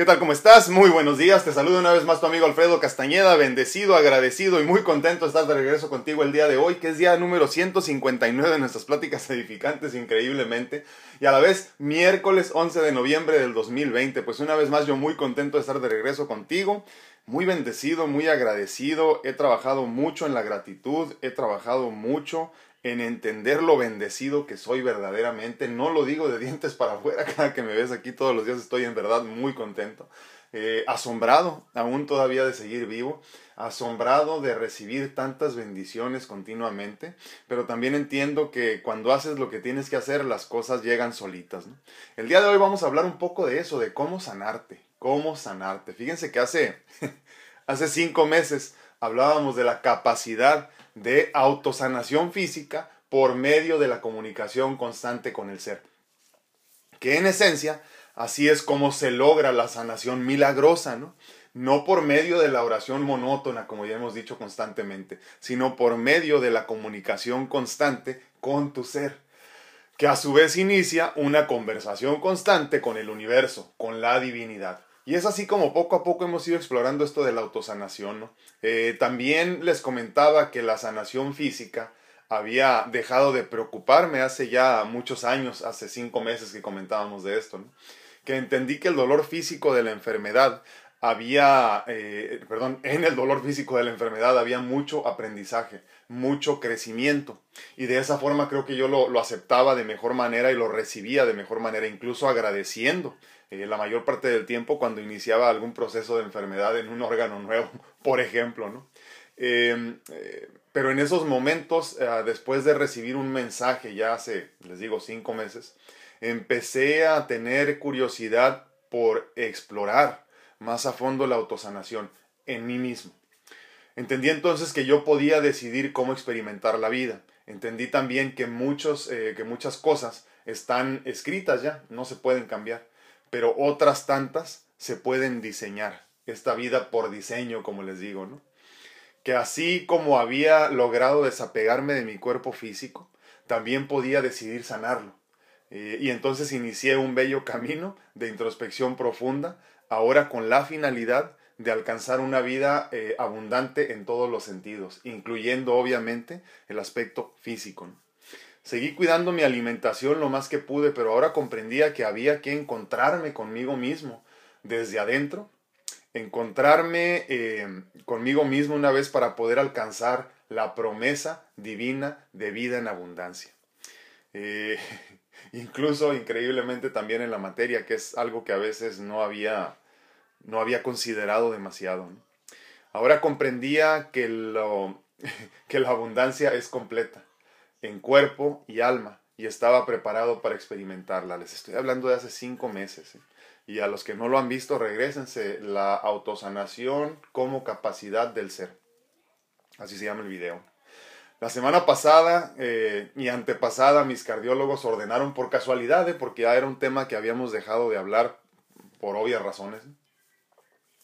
¿Qué tal? ¿Cómo estás? Muy buenos días. Te saludo una vez más tu amigo Alfredo Castañeda, bendecido, agradecido y muy contento de estar de regreso contigo el día de hoy, que es día número 159 de nuestras pláticas edificantes increíblemente, y a la vez miércoles 11 de noviembre del 2020. Pues una vez más yo muy contento de estar de regreso contigo, muy bendecido, muy agradecido. He trabajado mucho en la gratitud, he trabajado mucho en entender lo bendecido que soy verdaderamente. No lo digo de dientes para afuera, cada que me ves aquí todos los días estoy en verdad muy contento. Eh, asombrado aún todavía de seguir vivo, asombrado de recibir tantas bendiciones continuamente, pero también entiendo que cuando haces lo que tienes que hacer, las cosas llegan solitas. El día de hoy vamos a hablar un poco de eso, de cómo sanarte, cómo sanarte. Fíjense que hace, hace cinco meses hablábamos de la capacidad de autosanación física por medio de la comunicación constante con el ser. Que en esencia, así es como se logra la sanación milagrosa, ¿no? No por medio de la oración monótona, como ya hemos dicho constantemente, sino por medio de la comunicación constante con tu ser, que a su vez inicia una conversación constante con el universo, con la divinidad. Y es así como poco a poco hemos ido explorando esto de la autosanación. ¿no? Eh, también les comentaba que la sanación física había dejado de preocuparme hace ya muchos años, hace cinco meses que comentábamos de esto, ¿no? que entendí que el dolor físico de la enfermedad había, eh, perdón, en el dolor físico de la enfermedad había mucho aprendizaje, mucho crecimiento. Y de esa forma creo que yo lo, lo aceptaba de mejor manera y lo recibía de mejor manera, incluso agradeciendo eh, la mayor parte del tiempo cuando iniciaba algún proceso de enfermedad en un órgano nuevo, por ejemplo, ¿no? Em, eh, pero en esos momentos, eh, después de recibir un mensaje ya hace, les digo, cinco meses, empecé a tener curiosidad por explorar más a fondo la autosanación en mí mismo. Entendí entonces que yo podía decidir cómo experimentar la vida. Entendí también que, muchos, que muchas cosas están escritas ya, no se pueden cambiar pero otras tantas se pueden diseñar. Esta vida por diseño, como les digo, ¿no? Que así como había logrado desapegarme de mi cuerpo físico, también podía decidir sanarlo. Eh, y entonces inicié un bello camino de introspección profunda, ahora con la finalidad de alcanzar una vida eh, abundante en todos los sentidos, incluyendo obviamente el aspecto físico. Seguí cuidando mi alimentación lo más que pude, pero ahora comprendía que había que encontrarme conmigo mismo desde adentro, encontrarme eh, conmigo mismo una vez para poder alcanzar la promesa divina de vida en abundancia. Eh, incluso increíblemente también en la materia, que es algo que a veces no había, no había considerado demasiado. Ahora comprendía que, lo, que la abundancia es completa en cuerpo y alma y estaba preparado para experimentarla. Les estoy hablando de hace cinco meses. ¿eh? Y a los que no lo han visto, regresense. La autosanación como capacidad del ser. Así se llama el video. La semana pasada eh, y antepasada mis cardiólogos ordenaron por casualidad, ¿eh? porque ya era un tema que habíamos dejado de hablar por obvias razones.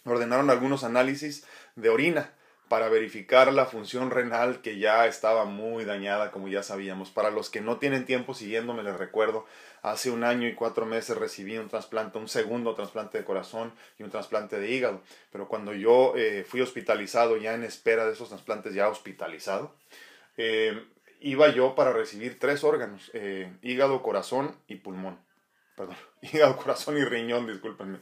Ordenaron algunos análisis de orina para verificar la función renal que ya estaba muy dañada, como ya sabíamos. Para los que no tienen tiempo siguiéndome, les recuerdo, hace un año y cuatro meses recibí un trasplante, un segundo trasplante de corazón y un trasplante de hígado. Pero cuando yo eh, fui hospitalizado, ya en espera de esos trasplantes, ya hospitalizado, eh, iba yo para recibir tres órganos, eh, hígado, corazón y pulmón. Perdón, hígado, corazón y riñón, discúlpenme.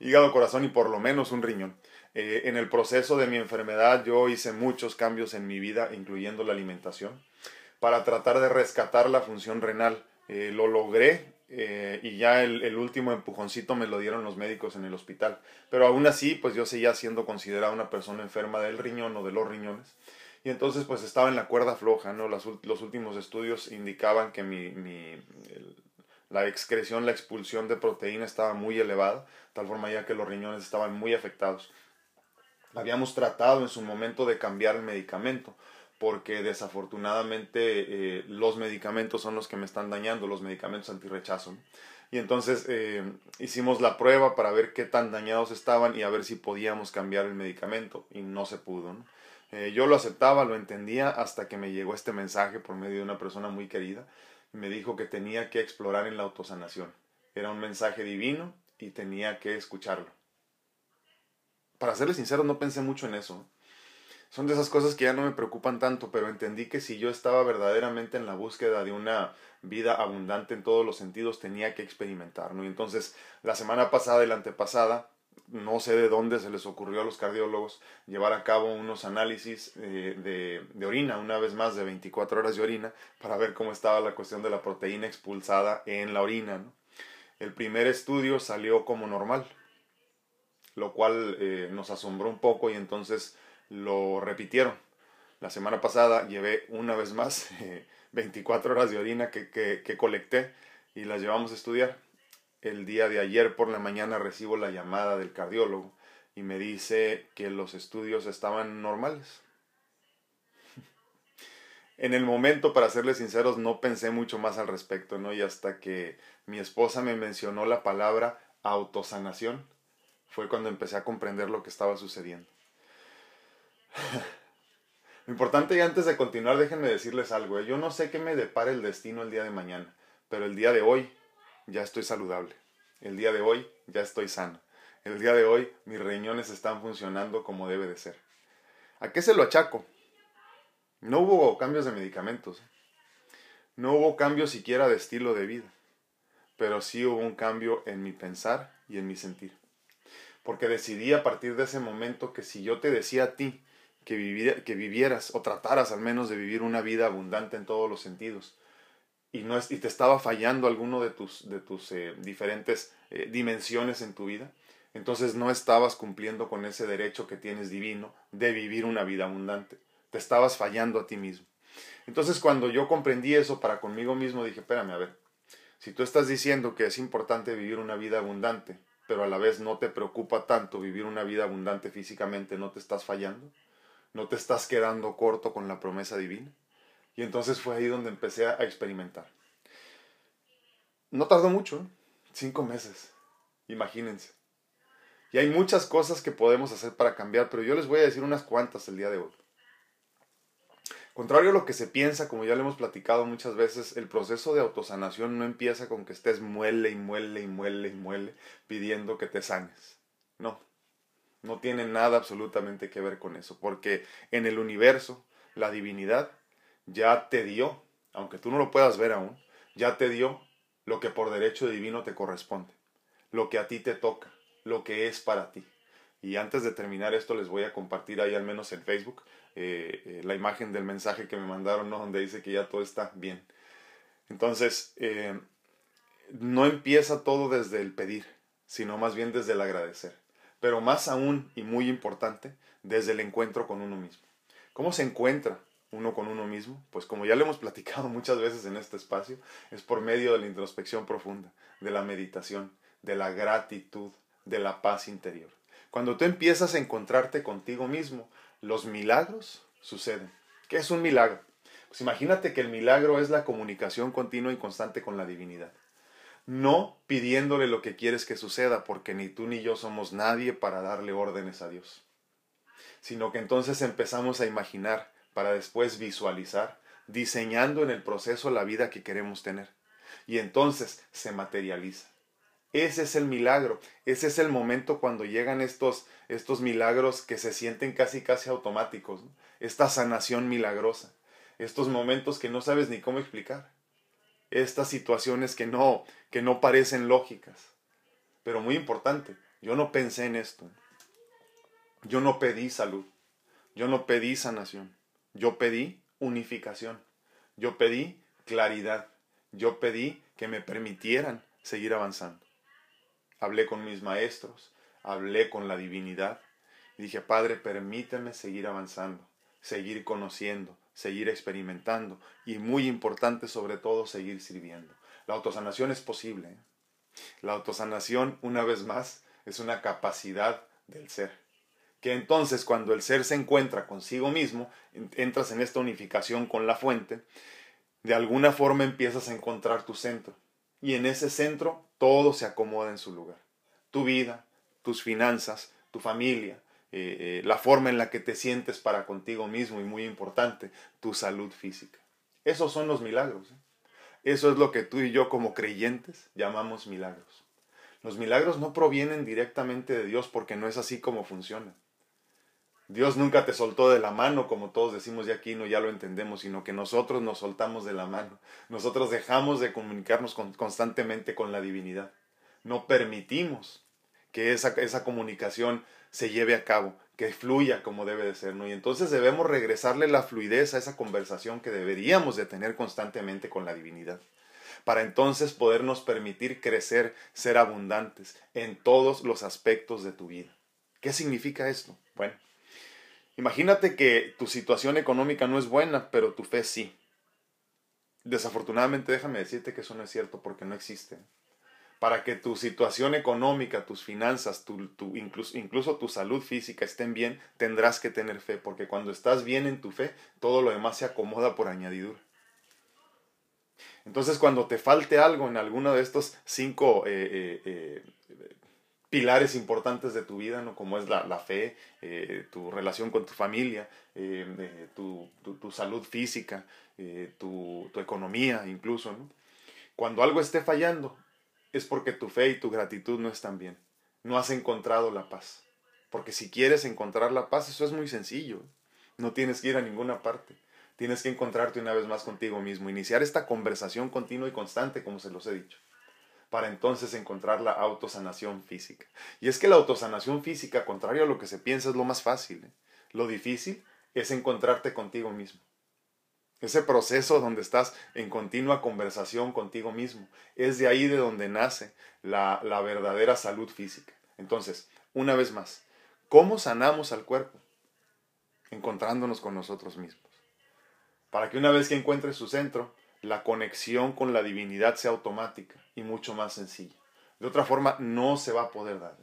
Hígado, corazón y por lo menos un riñón. Eh, en el proceso de mi enfermedad yo hice muchos cambios en mi vida, incluyendo la alimentación, para tratar de rescatar la función renal. Eh, lo logré eh, y ya el, último empujoncito me lo dieron los médicos en el hospital. Pero aún así, pues yo seguía siendo considerada una persona enferma del riñón o de los riñones. Y entonces pues estaba en la cuerda floja, ¿no? Los, últimos estudios indicaban que mi, la excreción, la expulsión de proteína estaba muy elevada, tal forma ya que los riñones estaban muy afectados. Habíamos tratado en su momento de cambiar el medicamento, porque desafortunadamente eh, los medicamentos son los que me están dañando, los medicamentos antirrechazo. Y entonces eh, hicimos la prueba para ver qué tan dañados estaban y a ver si podíamos cambiar el medicamento y no se pudo. Eh, yo lo aceptaba, lo entendía hasta que me llegó este mensaje por medio de una persona muy querida me dijo que tenía que explorar en la autosanación. Era un mensaje divino y tenía que escucharlo. para serles sincero, no pensé mucho en eso. Son de esas cosas que ya no me preocupan tanto, pero entendí que si yo estaba verdaderamente en la búsqueda de una vida abundante en todos los sentidos, tenía que experimentar, ¿no? Y entonces, la semana pasada y la antepasada, no sé de dónde se les ocurrió a los cardiólogos llevar a cabo unos análisis eh, de, de, orina, una vez más de 24 horas de orina, para ver cómo estaba la cuestión de la proteína expulsada en la orina. El primer estudio salió como normal, lo cual eh, nos asombró un poco y entonces lo repitieron. La semana pasada llevé una vez más 24 horas de orina que, que, que colecté y las llevamos a estudiar. El día de ayer por la mañana recibo la llamada del cardiólogo y me dice que los estudios estaban normales. En el momento, para serles sinceros, no pensé mucho más al respecto, ¿no? Y hasta que mi esposa me mencionó la palabra autosanación, fue cuando empecé a comprender lo que estaba sucediendo. Lo importante y antes de continuar, déjenme decirles algo. ¿eh? Yo no sé qué me depara el destino el día de mañana, pero el día de hoy ya estoy saludable. El día de hoy ya estoy sano. El día de hoy mis riñones están funcionando como debe de ser. ¿A qué se lo achaco? No hubo cambios de medicamentos. No hubo cambio siquiera de estilo de vida. Pero sí hubo un cambio en mi pensar y en mi sentir porque decidí a partir de ese momento que si yo te decía a ti que, que vivieras o trataras al menos de vivir una vida abundante en todos los sentidos y, no es, y te estaba fallando alguno de tus, de tus eh, diferentes eh, dimensiones en tu vida, entonces no estabas cumpliendo con ese derecho que tienes divino de vivir una vida abundante. Te estabas fallando a ti mismo. Entonces cuando yo comprendí eso para conmigo mismo dije, espérame, a ver, si tú estás diciendo que es importante vivir una vida abundante, pero a la vez no te preocupa tanto vivir una vida abundante físicamente, no te estás fallando, no te estás quedando corto con la promesa divina. Y entonces fue ahí donde empecé a experimentar. No tardó mucho, ¿eh? cinco meses, imagínense. Y hay muchas cosas que podemos hacer para cambiar, pero yo les voy a decir unas cuantas el día de hoy. Contrario a lo que se piensa, como ya le hemos platicado muchas veces, el proceso de autosanación no empieza con que estés muele y muele y muele y muele pidiendo que te sanes. No, no tiene nada absolutamente que ver con eso, porque en el universo la divinidad ya te dio, aunque tú no lo puedas ver aún, ya te dio lo que por derecho divino te corresponde, lo que a ti te toca, lo que es para ti. Y antes de terminar esto les voy a compartir ahí al menos en Facebook eh, eh, la imagen del mensaje que me mandaron, ¿no? donde dice que ya todo está bien. Entonces, eh, no empieza todo desde el pedir, sino más bien desde el agradecer. Pero más aún y muy importante, desde el encuentro con uno mismo. ¿Cómo se encuentra uno con uno mismo? Pues como ya lo hemos platicado muchas veces en este espacio, es por medio de la introspección profunda, de la meditación, de la gratitud, de la paz interior. Cuando tú empiezas a encontrarte contigo mismo, los milagros suceden. ¿Qué es un milagro? Pues imagínate que el milagro es la comunicación continua y constante con la divinidad. No pidiéndole lo que quieres que suceda, porque ni tú ni yo somos nadie para darle órdenes a Dios. Sino que entonces empezamos a imaginar para después visualizar, diseñando en el proceso la vida que queremos tener. Y entonces se materializa. Ese es el milagro, ese es el momento cuando llegan estos, estos milagros que se sienten casi casi automáticos, esta sanación milagrosa, estos momentos que no sabes ni cómo explicar, estas situaciones que no, que no parecen lógicas. Pero muy importante, yo no pensé en esto, yo no pedí salud, yo no pedí sanación, yo pedí unificación, yo pedí claridad, yo pedí que me permitieran seguir avanzando hablé con mis maestros, hablé con la divinidad dije, Padre, permíteme seguir avanzando, seguir conociendo, seguir experimentando y muy importante sobre todo, seguir sirviendo. La autosanación es posible. ¿eh? La autosanación, una vez más, es una capacidad del ser. Que entonces cuando el ser se encuentra consigo mismo, entras en esta unificación con la fuente, de alguna forma empiezas a encontrar tu centro. Y en ese centro todo se acomoda en su lugar. Tu vida, tus finanzas, tu familia, eh, eh, la forma en la que te sientes para contigo mismo y muy importante, tu salud física. Esos son los milagros. ¿eh? Eso es lo que tú y yo como creyentes llamamos milagros. Los milagros no provienen directamente de Dios porque no es así como funciona. Dios nunca te soltó de la mano, como todos decimos ya aquí, no ya lo entendemos, sino que nosotros nos soltamos de la mano. Nosotros dejamos de comunicarnos constantemente con la divinidad. No permitimos que esa, esa comunicación se lleve a cabo, que fluya como debe de ser, ¿no? Y entonces debemos regresarle la fluidez a esa conversación que deberíamos de tener constantemente con la divinidad para entonces podernos permitir crecer, ser abundantes en todos los aspectos de tu vida. ¿Qué significa esto? Bueno, imagínate que tu situación económica no es buena, pero tu fe sí. Desafortunadamente déjame decirte que eso no es cierto porque no existe. Para que tu situación económica, tus finanzas, tu, incluso, incluso tu salud física estén bien, tendrás que tener fe, porque cuando estás bien en tu fe, todo lo demás se acomoda por añadidura. Entonces, cuando te falte algo en alguno de estos cinco eh, eh, eh, pilares importantes de tu vida, ¿no? como es la, fe, tu relación con tu familia, tu, salud física, tu, economía incluso, cuando algo esté fallando, es porque tu fe y tu gratitud no están bien. No has encontrado la paz. Porque si quieres encontrar la paz, eso es muy sencillo. No tienes que ir a ninguna parte. Tienes que encontrarte una vez más contigo mismo, iniciar esta conversación continua y constante, como se los he dicho, para entonces encontrar la autosanación física. Y es que la autosanación física, contrario a lo que se piensa, es lo más fácil. ¿eh? Lo difícil es encontrarte contigo mismo. Ese proceso donde estás en continua conversación contigo mismo, es de ahí de donde nace la, la verdadera salud física. Entonces, una vez más, ¿cómo sanamos al cuerpo? Encontrándonos con nosotros mismos para que una vez que encuentre su centro, la conexión con la divinidad sea automática y mucho más sencilla. De otra forma, no se va a poder dar.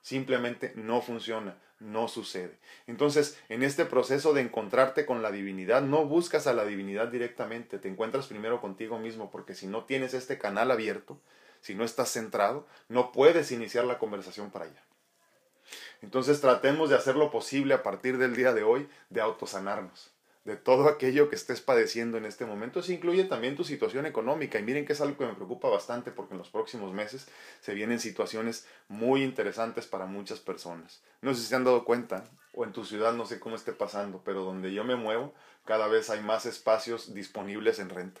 Simplemente no funciona, no sucede. Entonces, en este proceso de encontrarte con la divinidad, no buscas a la divinidad directamente, te encuentras primero contigo mismo, porque si no tienes este canal abierto, si no estás centrado, no puedes iniciar la conversación para allá. Entonces tratemos de hacer lo posible a partir del día de hoy de autosanarnos de todo aquello que estés padeciendo en este momento. Eso incluye también tu situación económica. Y miren que es algo que me preocupa bastante porque en los próximos meses se vienen situaciones muy interesantes para muchas personas. No sé si se han dado cuenta, o en tu ciudad no sé cómo esté pasando, pero donde yo me muevo, cada vez hay más espacios disponibles en renta.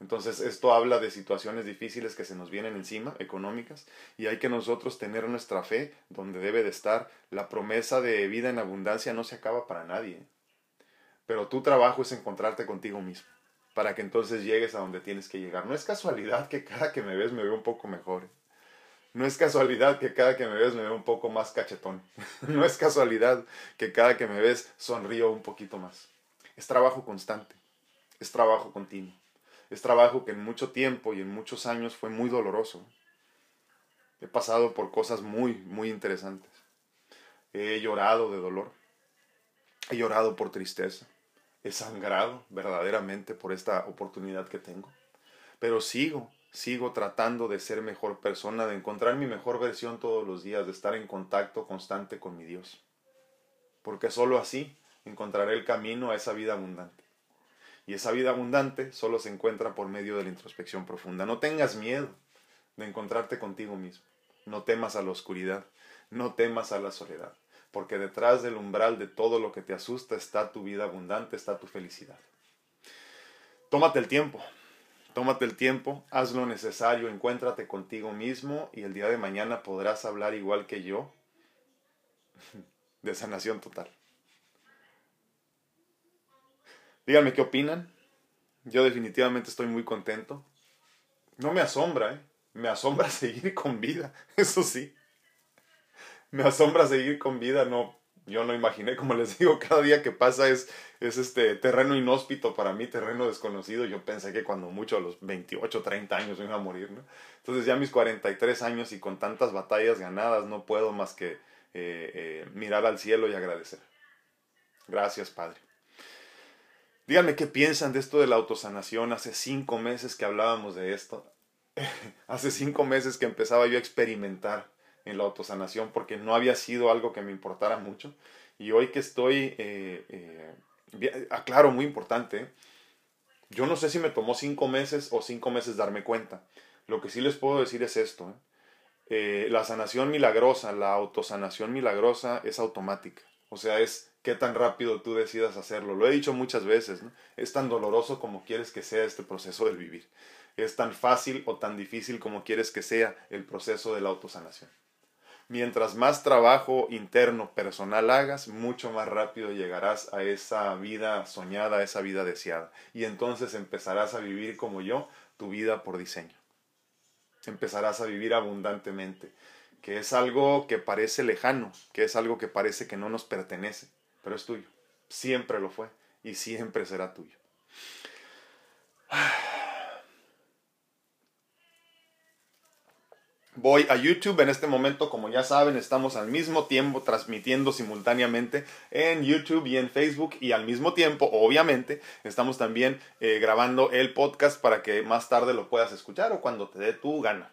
Entonces, esto habla de situaciones difíciles que se nos vienen encima, económicas, y hay que nosotros tener nuestra fe donde debe de estar. La promesa de vida en abundancia no se acaba para nadie. Pero tu trabajo es encontrarte contigo mismo, para que entonces llegues a donde tienes que llegar. No es casualidad que cada que me ves me veo un poco mejor. No es casualidad que cada que me ves me veo un poco más cachetón. No es casualidad que cada que me ves sonrío un poquito más. Es trabajo constante, es trabajo continuo, es trabajo que en mucho tiempo y en muchos años fue muy doloroso. He pasado por cosas muy, muy interesantes. He llorado de dolor, he llorado por tristeza, he sangrado verdaderamente por esta oportunidad que tengo. Pero sigo, sigo tratando de ser mejor persona, de encontrar mi mejor versión todos los días, de estar en contacto constante con mi Dios. Porque sólo así encontraré el camino a esa vida abundante. Y esa vida abundante solo se encuentra por medio de la introspección profunda. No tengas miedo de encontrarte contigo mismo. No temas a la oscuridad. No temas a la soledad porque detrás del umbral de todo lo que te asusta está tu vida abundante, está tu felicidad. Tómate el tiempo, tómate el tiempo, haz lo necesario, encuéntrate contigo mismo y el día de mañana podrás hablar igual que yo de sanación total. Díganme qué opinan. Yo definitivamente estoy muy contento. No me asombra, ¿eh? me asombra seguir con vida, eso sí me asombra seguir con vida, no, yo no imaginé, como les digo, cada día que pasa es, es este terreno inhóspito para mí, terreno desconocido. Yo pensé que cuando mucho a los 28, 30 años me iba a morir, ¿no? Entonces ya a mis 43 años y con tantas batallas ganadas no puedo más que eh, eh, mirar al cielo y agradecer. Gracias, Padre. Díganme qué piensan de esto de la autosanación. Hace cinco meses que hablábamos de esto. Hace cinco meses que empezaba yo a experimentar en la autosanación porque no había sido algo que me importara mucho. Y hoy que estoy, eh, eh, aclaro, muy importante, yo no sé si me tomó cinco meses o cinco meses darme cuenta. Lo que sí les puedo decir es esto. eh, la sanación milagrosa, la autosanación milagrosa es automática. O sea, es qué tan rápido tú decidas hacerlo. Lo he dicho muchas veces. Es tan doloroso como quieres que sea este proceso del vivir. Es tan fácil o tan difícil como quieres que sea el proceso de la autosanación. Mientras más trabajo interno personal hagas, mucho más rápido llegarás a esa vida soñada, a esa vida deseada. Y entonces empezarás a vivir como yo, tu vida por diseño. Empezarás a vivir abundantemente, que es algo que parece lejano, que es algo que parece que no nos pertenece, pero es tuyo. Siempre lo fue y siempre será tuyo. Voy a YouTube en este momento, como ya saben, estamos al mismo tiempo transmitiendo simultáneamente en YouTube y en Facebook y al mismo tiempo, obviamente, estamos también eh, grabando el podcast para que más tarde lo puedas escuchar o cuando te dé tu gana.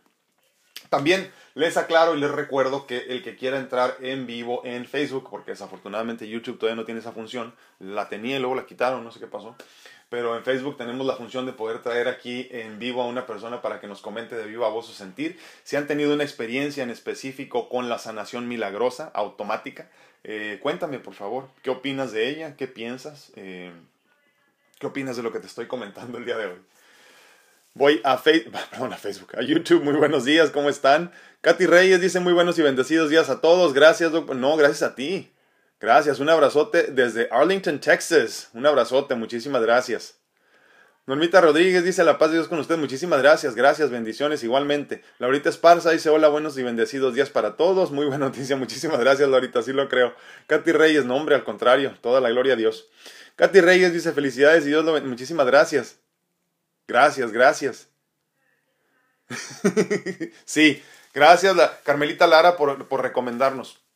También les aclaro y les recuerdo que el que quiera entrar en vivo en Facebook, porque desafortunadamente YouTube todavía no tiene esa función, la tenía y luego la quitaron, no sé qué pasó pero en Facebook tenemos la función de poder traer aquí en vivo a una persona para que nos comente de viva voz su sentir. Si han tenido una experiencia en específico con la sanación milagrosa, automática, eh, cuéntame por favor, ¿qué opinas de ella? ¿Qué piensas? Eh, ¿Qué opinas de lo que te estoy comentando el día de hoy? Voy a, perdón, a Facebook, a YouTube. Muy buenos días, ¿cómo están? Katy Reyes dice muy buenos y bendecidos días a todos. Gracias, no, gracias a ti. Gracias, un abrazote desde Arlington, Texas. Un abrazote, muchísimas gracias. Normita Rodríguez dice la paz de Dios con usted. Muchísimas gracias, gracias, bendiciones igualmente. Laurita Esparza dice hola, buenos y bendecidos días para todos. Muy buena noticia, muchísimas gracias, Laurita, sí lo creo. Katy Reyes, no hombre, al contrario, toda la gloria a Dios. Katy Reyes dice felicidades y Dios lo Muchísimas gracias. Gracias, gracias. sí, gracias, Carmelita Lara, por, por recomendarnos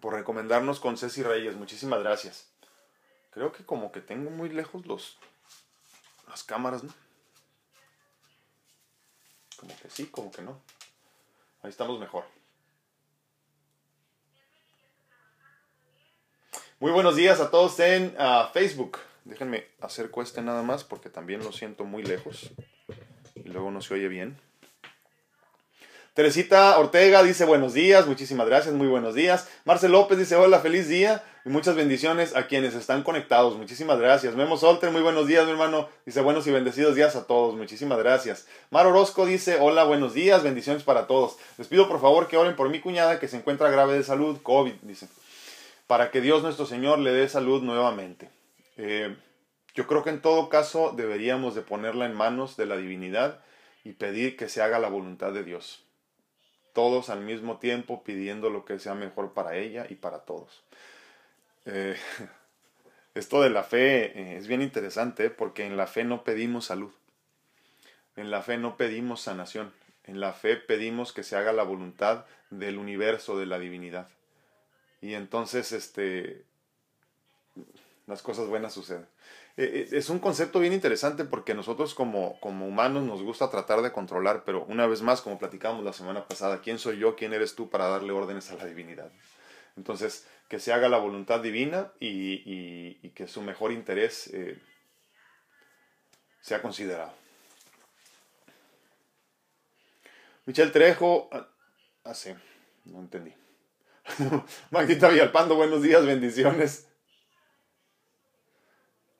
por recomendarnos con Ceci Reyes. Muchísimas gracias. Creo que como que tengo muy lejos los las cámaras, ¿no? Como que sí, como que no. Ahí estamos mejor. Muy buenos días a todos en ah, Facebook. Déjenme hacer cueste nada más porque también lo siento muy lejos y luego no se oye bien. Teresita Ortega dice buenos días, muchísimas gracias, muy buenos días. Marcel López dice hola, feliz día y muchas bendiciones a quienes están conectados, muchísimas gracias. Memo Solter, muy buenos días, mi hermano, dice buenos y bendecidos días a todos, muchísimas gracias. Mar Orozco dice hola, buenos días, bendiciones para todos. Les pido por favor que oren por mi cuñada que se encuentra grave de salud, COVID, dice, para que Dios nuestro Señor le dé salud nuevamente. Eh, yo creo que en todo caso deberíamos de ponerla en manos de la divinidad y pedir que se haga la voluntad de Dios todos al mismo tiempo pidiendo lo que sea mejor para ella y para todos. Eh, esto de la fe eh, es bien interesante porque en la fe no pedimos salud, en la fe no pedimos sanación, en la fe pedimos que se haga la voluntad del universo, de la divinidad. Y entonces este, las cosas buenas suceden. Eh, eh, es un concepto bien interesante porque nosotros como, como humanos nos gusta tratar de controlar, pero una vez más, como platicamos la semana pasada, ¿quién soy yo? ¿Quién eres tú para darle órdenes a la divinidad? Entonces, que se haga la voluntad divina y, y, que su mejor interés eh, sea considerado. Michelle Trejo, ah, ah sí, no entendí. Magdita Villalpando, buenos días, bendiciones.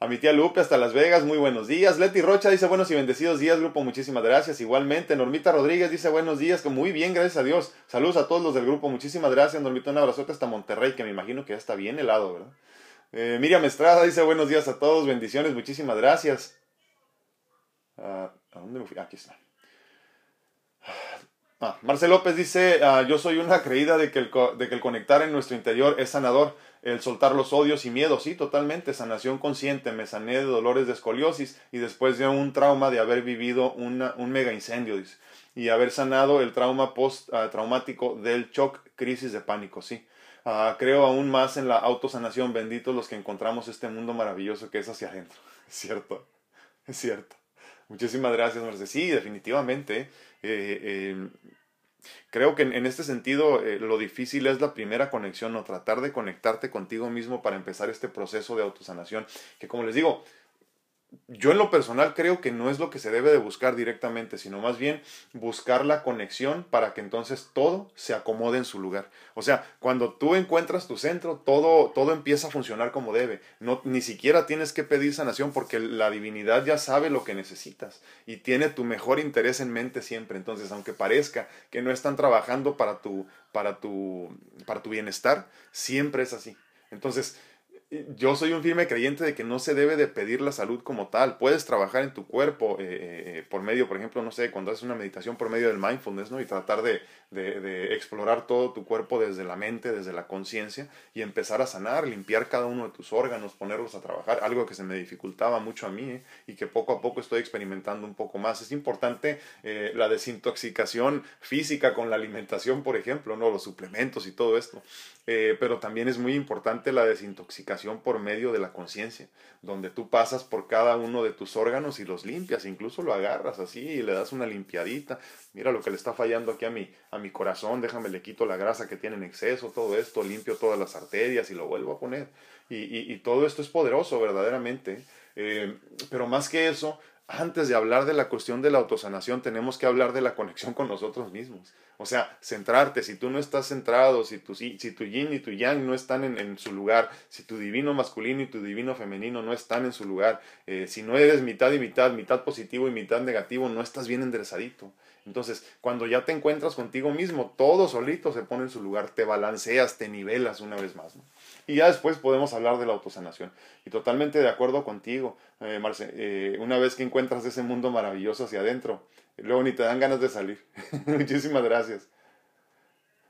A mi tía Lupe hasta Las Vegas, muy buenos días. Leti Rocha dice buenos y bendecidos días, grupo, muchísimas gracias. Igualmente, Normita Rodríguez dice buenos días, muy bien, gracias a Dios. Saludos a todos los del grupo, muchísimas gracias. Normita, un abrazote hasta Monterrey, que me imagino que ya está bien helado, ¿verdad? Eh, Miriam Estrada dice buenos días a todos, bendiciones, muchísimas gracias. Ah, ¿A dónde me fui? Aquí está. Ah, Marcel López dice, ah, yo soy una creída de que el conectar en nuestro interior es sanador el soltar los odios y miedos, sí, totalmente, sanación consciente, me sané de dolores de escoliosis y después de un trauma de haber vivido un mega incendio, dice, y haber sanado el trauma post-traumático del shock, crisis de pánico, sí. Ah, creo aún más en la autosanación, benditos los que encontramos este mundo maravilloso que es hacia adentro. Es cierto, es cierto. Muchísimas gracias, Mercedes. Sí, definitivamente. Eh, eh, Creo que en, este sentido eh, lo difícil es la primera conexión o tratar de conectarte contigo mismo para empezar este proceso de autosanación, que como les digo, yo en lo personal creo que no es lo que se debe de buscar directamente, sino más bien buscar la conexión para que entonces todo se acomode en su lugar. O sea, cuando tú encuentras tu centro, todo, todo empieza a funcionar como debe. No, ni siquiera tienes que pedir sanación porque la divinidad ya sabe lo que necesitas y tiene tu mejor interés en mente siempre. Entonces, aunque parezca que no están trabajando para tu, para tu, para tu bienestar, siempre es así. Entonces, yo soy un firme creyente de que no se debe de pedir la salud como tal. Puedes trabajar en tu cuerpo eh, eh, por medio, por ejemplo, no sé, cuando haces una meditación por medio del mindfulness, ¿no? Y tratar de, de, explorar todo tu cuerpo desde la mente, desde la conciencia y empezar a sanar, limpiar cada uno de tus órganos, ponerlos a trabajar, algo que se me dificultaba mucho a mí ¿eh? y que poco a poco estoy experimentando un poco más. Es importante la desintoxicación física con la alimentación, por ejemplo, ¿no? Los suplementos y todo esto. pero también es muy importante la desintoxicación por medio de la conciencia, donde tú pasas por cada uno de tus órganos y los limpias, incluso lo agarras así y le das una limpiadita. Mira lo que le está fallando aquí a mi, a mi corazón, déjame le quito la grasa que tiene en exceso, todo esto, limpio todas las arterias y lo vuelvo a poner. Y, todo esto es poderoso verdaderamente. Eh, pero más que eso, antes de hablar de la cuestión de la autosanación, tenemos que hablar de la conexión con nosotros mismos. O sea, centrarte. Si tú no estás centrado, si tu, si, tu yin y tu yang no están en, su lugar, si tu divino masculino y tu divino femenino no están en su lugar, eh, si no eres mitad y mitad, mitad positivo y mitad negativo, no estás bien enderezadito. Entonces, cuando ya te encuentras contigo mismo, todo solito se pone en su lugar, te balanceas, te nivelas una vez más. Y ya después podemos hablar de la autosanación. Y totalmente de acuerdo contigo, eh, Marce, eh, una vez que encuentras ese mundo maravilloso hacia adentro, luego ni te dan ganas de salir. Muchísimas gracias.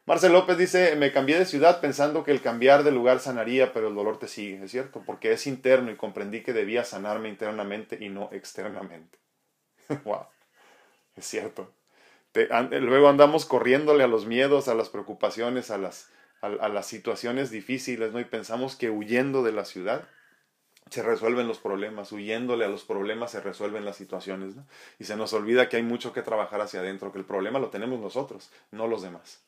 Marce López dice, me cambié de ciudad pensando que el cambiar de lugar sanaría, pero el dolor te sigue, es cierto, porque es interno y comprendí que debía sanarme internamente y no externamente. wow, es cierto. luego andamos corriéndole a los miedos, a las preocupaciones, a las, a, las situaciones difíciles, ¿no? Y pensamos que huyendo de la ciudad se resuelven los problemas, huyéndole a los problemas se resuelven las situaciones, ¿no? Y se nos olvida que hay mucho que trabajar hacia adentro, que el problema lo tenemos nosotros, no los demás.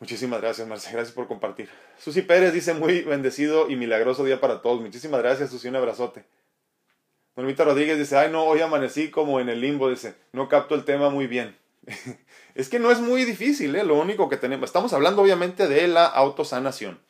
Muchísimas gracias, Marce. Gracias por compartir. Susi Pérez dice muy bendecido y milagroso día para todos. Muchísimas gracias, Susi. Un abrazote. Normita Rodríguez dice, ay no, hoy amanecí como en el limbo. Dice, no capto el tema muy bien. es que no es muy difícil, ¿eh? lo único que tenemos, estamos hablando obviamente de la autosanación.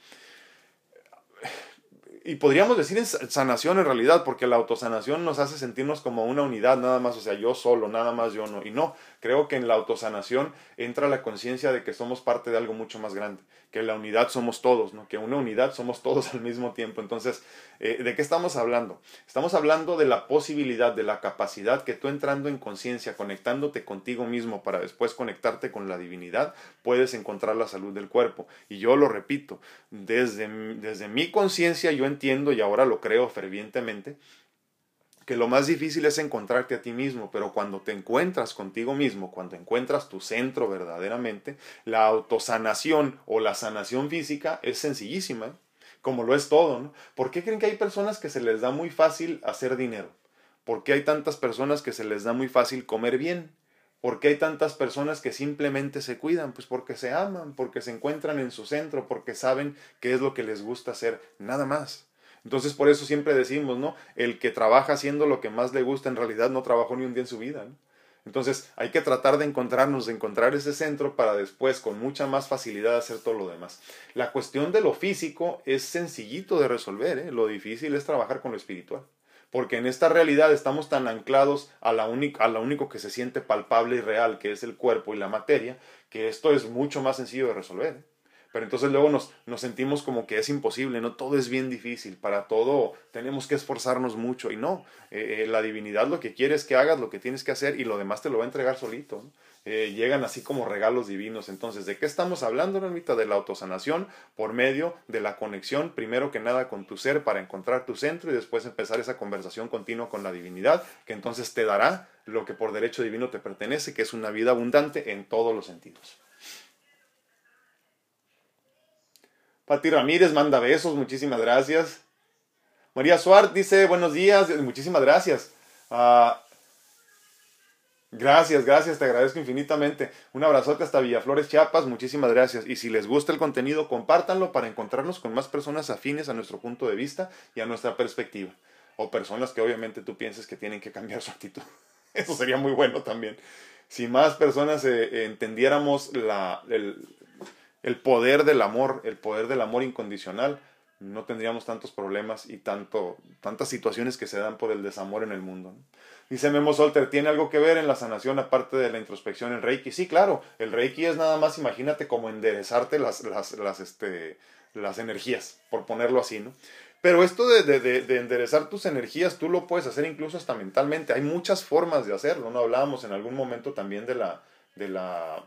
Y podríamos decir sanación en realidad, porque la autosanación nos hace sentirnos como una unidad nada más, o sea, yo solo, nada más yo no. Y no, creo que en la autosanación entra la conciencia de que somos parte de algo mucho más grande que la unidad somos todos, ¿no? que una unidad somos todos al mismo tiempo. Entonces, eh, ¿de qué estamos hablando? Estamos hablando de la posibilidad, de la capacidad que tú entrando en conciencia, conectándote contigo mismo para después conectarte con la divinidad, puedes encontrar la salud del cuerpo. Y yo lo repito, desde, desde mi conciencia yo entiendo y ahora lo creo fervientemente que lo más difícil es encontrarte a ti mismo, pero cuando te encuentras contigo mismo, cuando encuentras tu centro verdaderamente, la autosanación o la sanación física es sencillísima, ¿eh? como lo es todo, ¿no? ¿Por qué creen que hay personas que se les da muy fácil hacer dinero? ¿Por qué hay tantas personas que se les da muy fácil comer bien? ¿Por qué hay tantas personas que simplemente se cuidan? Pues porque se aman, porque se encuentran en su centro, porque saben qué es lo que les gusta hacer, nada más. Entonces por eso siempre decimos, ¿no? El que trabaja haciendo lo que más le gusta en realidad no trabajó ni un día en su vida. ¿no? Entonces hay que tratar de encontrarnos, de encontrar ese centro para después con mucha más facilidad hacer todo lo demás. La cuestión de lo físico es sencillito de resolver, ¿eh? lo difícil es trabajar con lo espiritual. Porque en esta realidad estamos tan anclados a, la a lo único que se siente palpable y real, que es el cuerpo y la materia, que esto es mucho más sencillo de resolver. ¿eh? Pero entonces luego nos, sentimos como que es imposible, ¿no? Todo es bien difícil, para todo tenemos que esforzarnos mucho y no, eh, eh, la divinidad lo que quiere es que hagas lo que tienes que hacer y lo demás te lo va a entregar solito. Eh, llegan así como regalos divinos. Entonces, ¿de qué estamos hablando, Normita? De la autosanación por medio de la conexión, primero que nada con tu ser para encontrar tu centro y después empezar esa conversación continua con la divinidad, que entonces te dará lo que por derecho divino te pertenece, que es una vida abundante en todos los sentidos. Pati Ramírez manda besos, muchísimas gracias. María Suárez dice buenos días, muchísimas gracias. Ah, gracias, gracias, te agradezco infinitamente. Un abrazote hasta Villaflores, Chiapas, muchísimas gracias. Y si les gusta el contenido, compártanlo para encontrarnos con más personas afines a nuestro punto de vista y a nuestra perspectiva. o personas que obviamente tú pienses que tienen que cambiar su actitud. Eso sería muy bueno también. Si más personas eh, entendiéramos la, el, el poder del amor, el poder del amor incondicional, no tendríamos tantos problemas y tanto, tantas situaciones que se dan por el desamor en el mundo. Dice Memo Solter, ¿tiene algo que ver en la sanación aparte de la introspección en Reiki? Sí, claro, el Reiki es nada más, imagínate, como enderezarte las, las, las, este, las energías, por ponerlo así, ¿no? Pero esto de, de, de, enderezar tus energías, tú lo puedes hacer incluso hasta mentalmente. Hay muchas formas de hacerlo, ¿no? Hablábamos en algún momento también de la, de la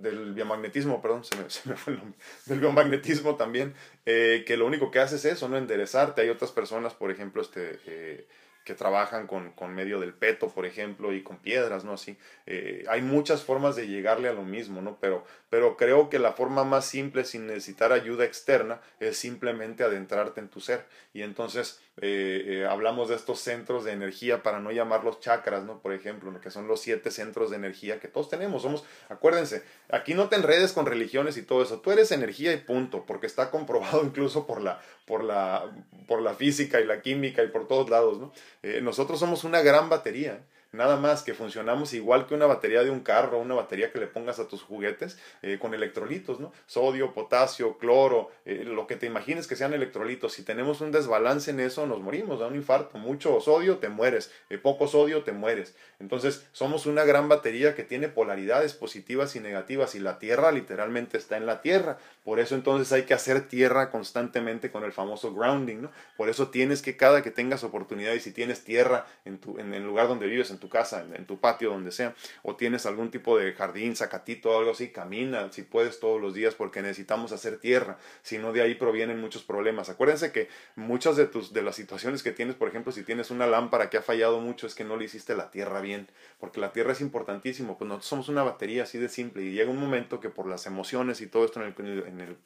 del biomagnetismo, perdón, se me, se me, fue el nombre, del biomagnetismo también, eh, que lo único que hace es eso, ¿no? Enderezarte. Hay otras personas, por ejemplo, este, eh, que trabajan con, con, medio del peto, por ejemplo, y con piedras, ¿no? Así. Eh, hay muchas formas de llegarle a lo mismo, ¿no? Pero, pero creo que la forma más simple, sin necesitar ayuda externa, es simplemente adentrarte en tu ser. Y entonces eh, eh, hablamos de estos centros de energía, para no llamarlos chakras, ¿no? Por ejemplo, que son los siete centros de energía que todos tenemos. Somos, acuérdense, aquí no te enredes con religiones y todo eso. Tú eres energía y punto, porque está comprobado incluso por la, por la, por la física y la química y por todos lados, ¿no? Eh, nosotros somos una gran batería. Nada más que funcionamos igual que una batería de un carro, una batería que le pongas a tus juguetes eh, con electrolitos, ¿no? Sodio, potasio, cloro, eh, lo que te imagines que sean electrolitos. Si tenemos un desbalance en eso, nos morimos, da un infarto. Mucho sodio, te mueres. Eh, poco sodio, te mueres. Entonces, somos una gran batería que tiene polaridades positivas y negativas y la Tierra literalmente está en la Tierra. Por eso entonces hay que hacer tierra constantemente con el famoso grounding, ¿no? Por eso tienes que cada que tengas oportunidad y si tienes tierra en, tu, en el lugar donde vives, en tu casa, en, tu patio, donde sea, o tienes algún tipo de jardín, sacatito o algo así, camina si puedes todos los días porque necesitamos hacer tierra, si no de ahí provienen muchos problemas. Acuérdense que muchas de, tus, de las situaciones que tienes, por ejemplo, si tienes una lámpara que ha fallado mucho, es que no le hiciste la tierra bien, porque la tierra es importantísimo, pues nosotros somos una batería así de simple y llega un momento que por las emociones y todo esto en el, en el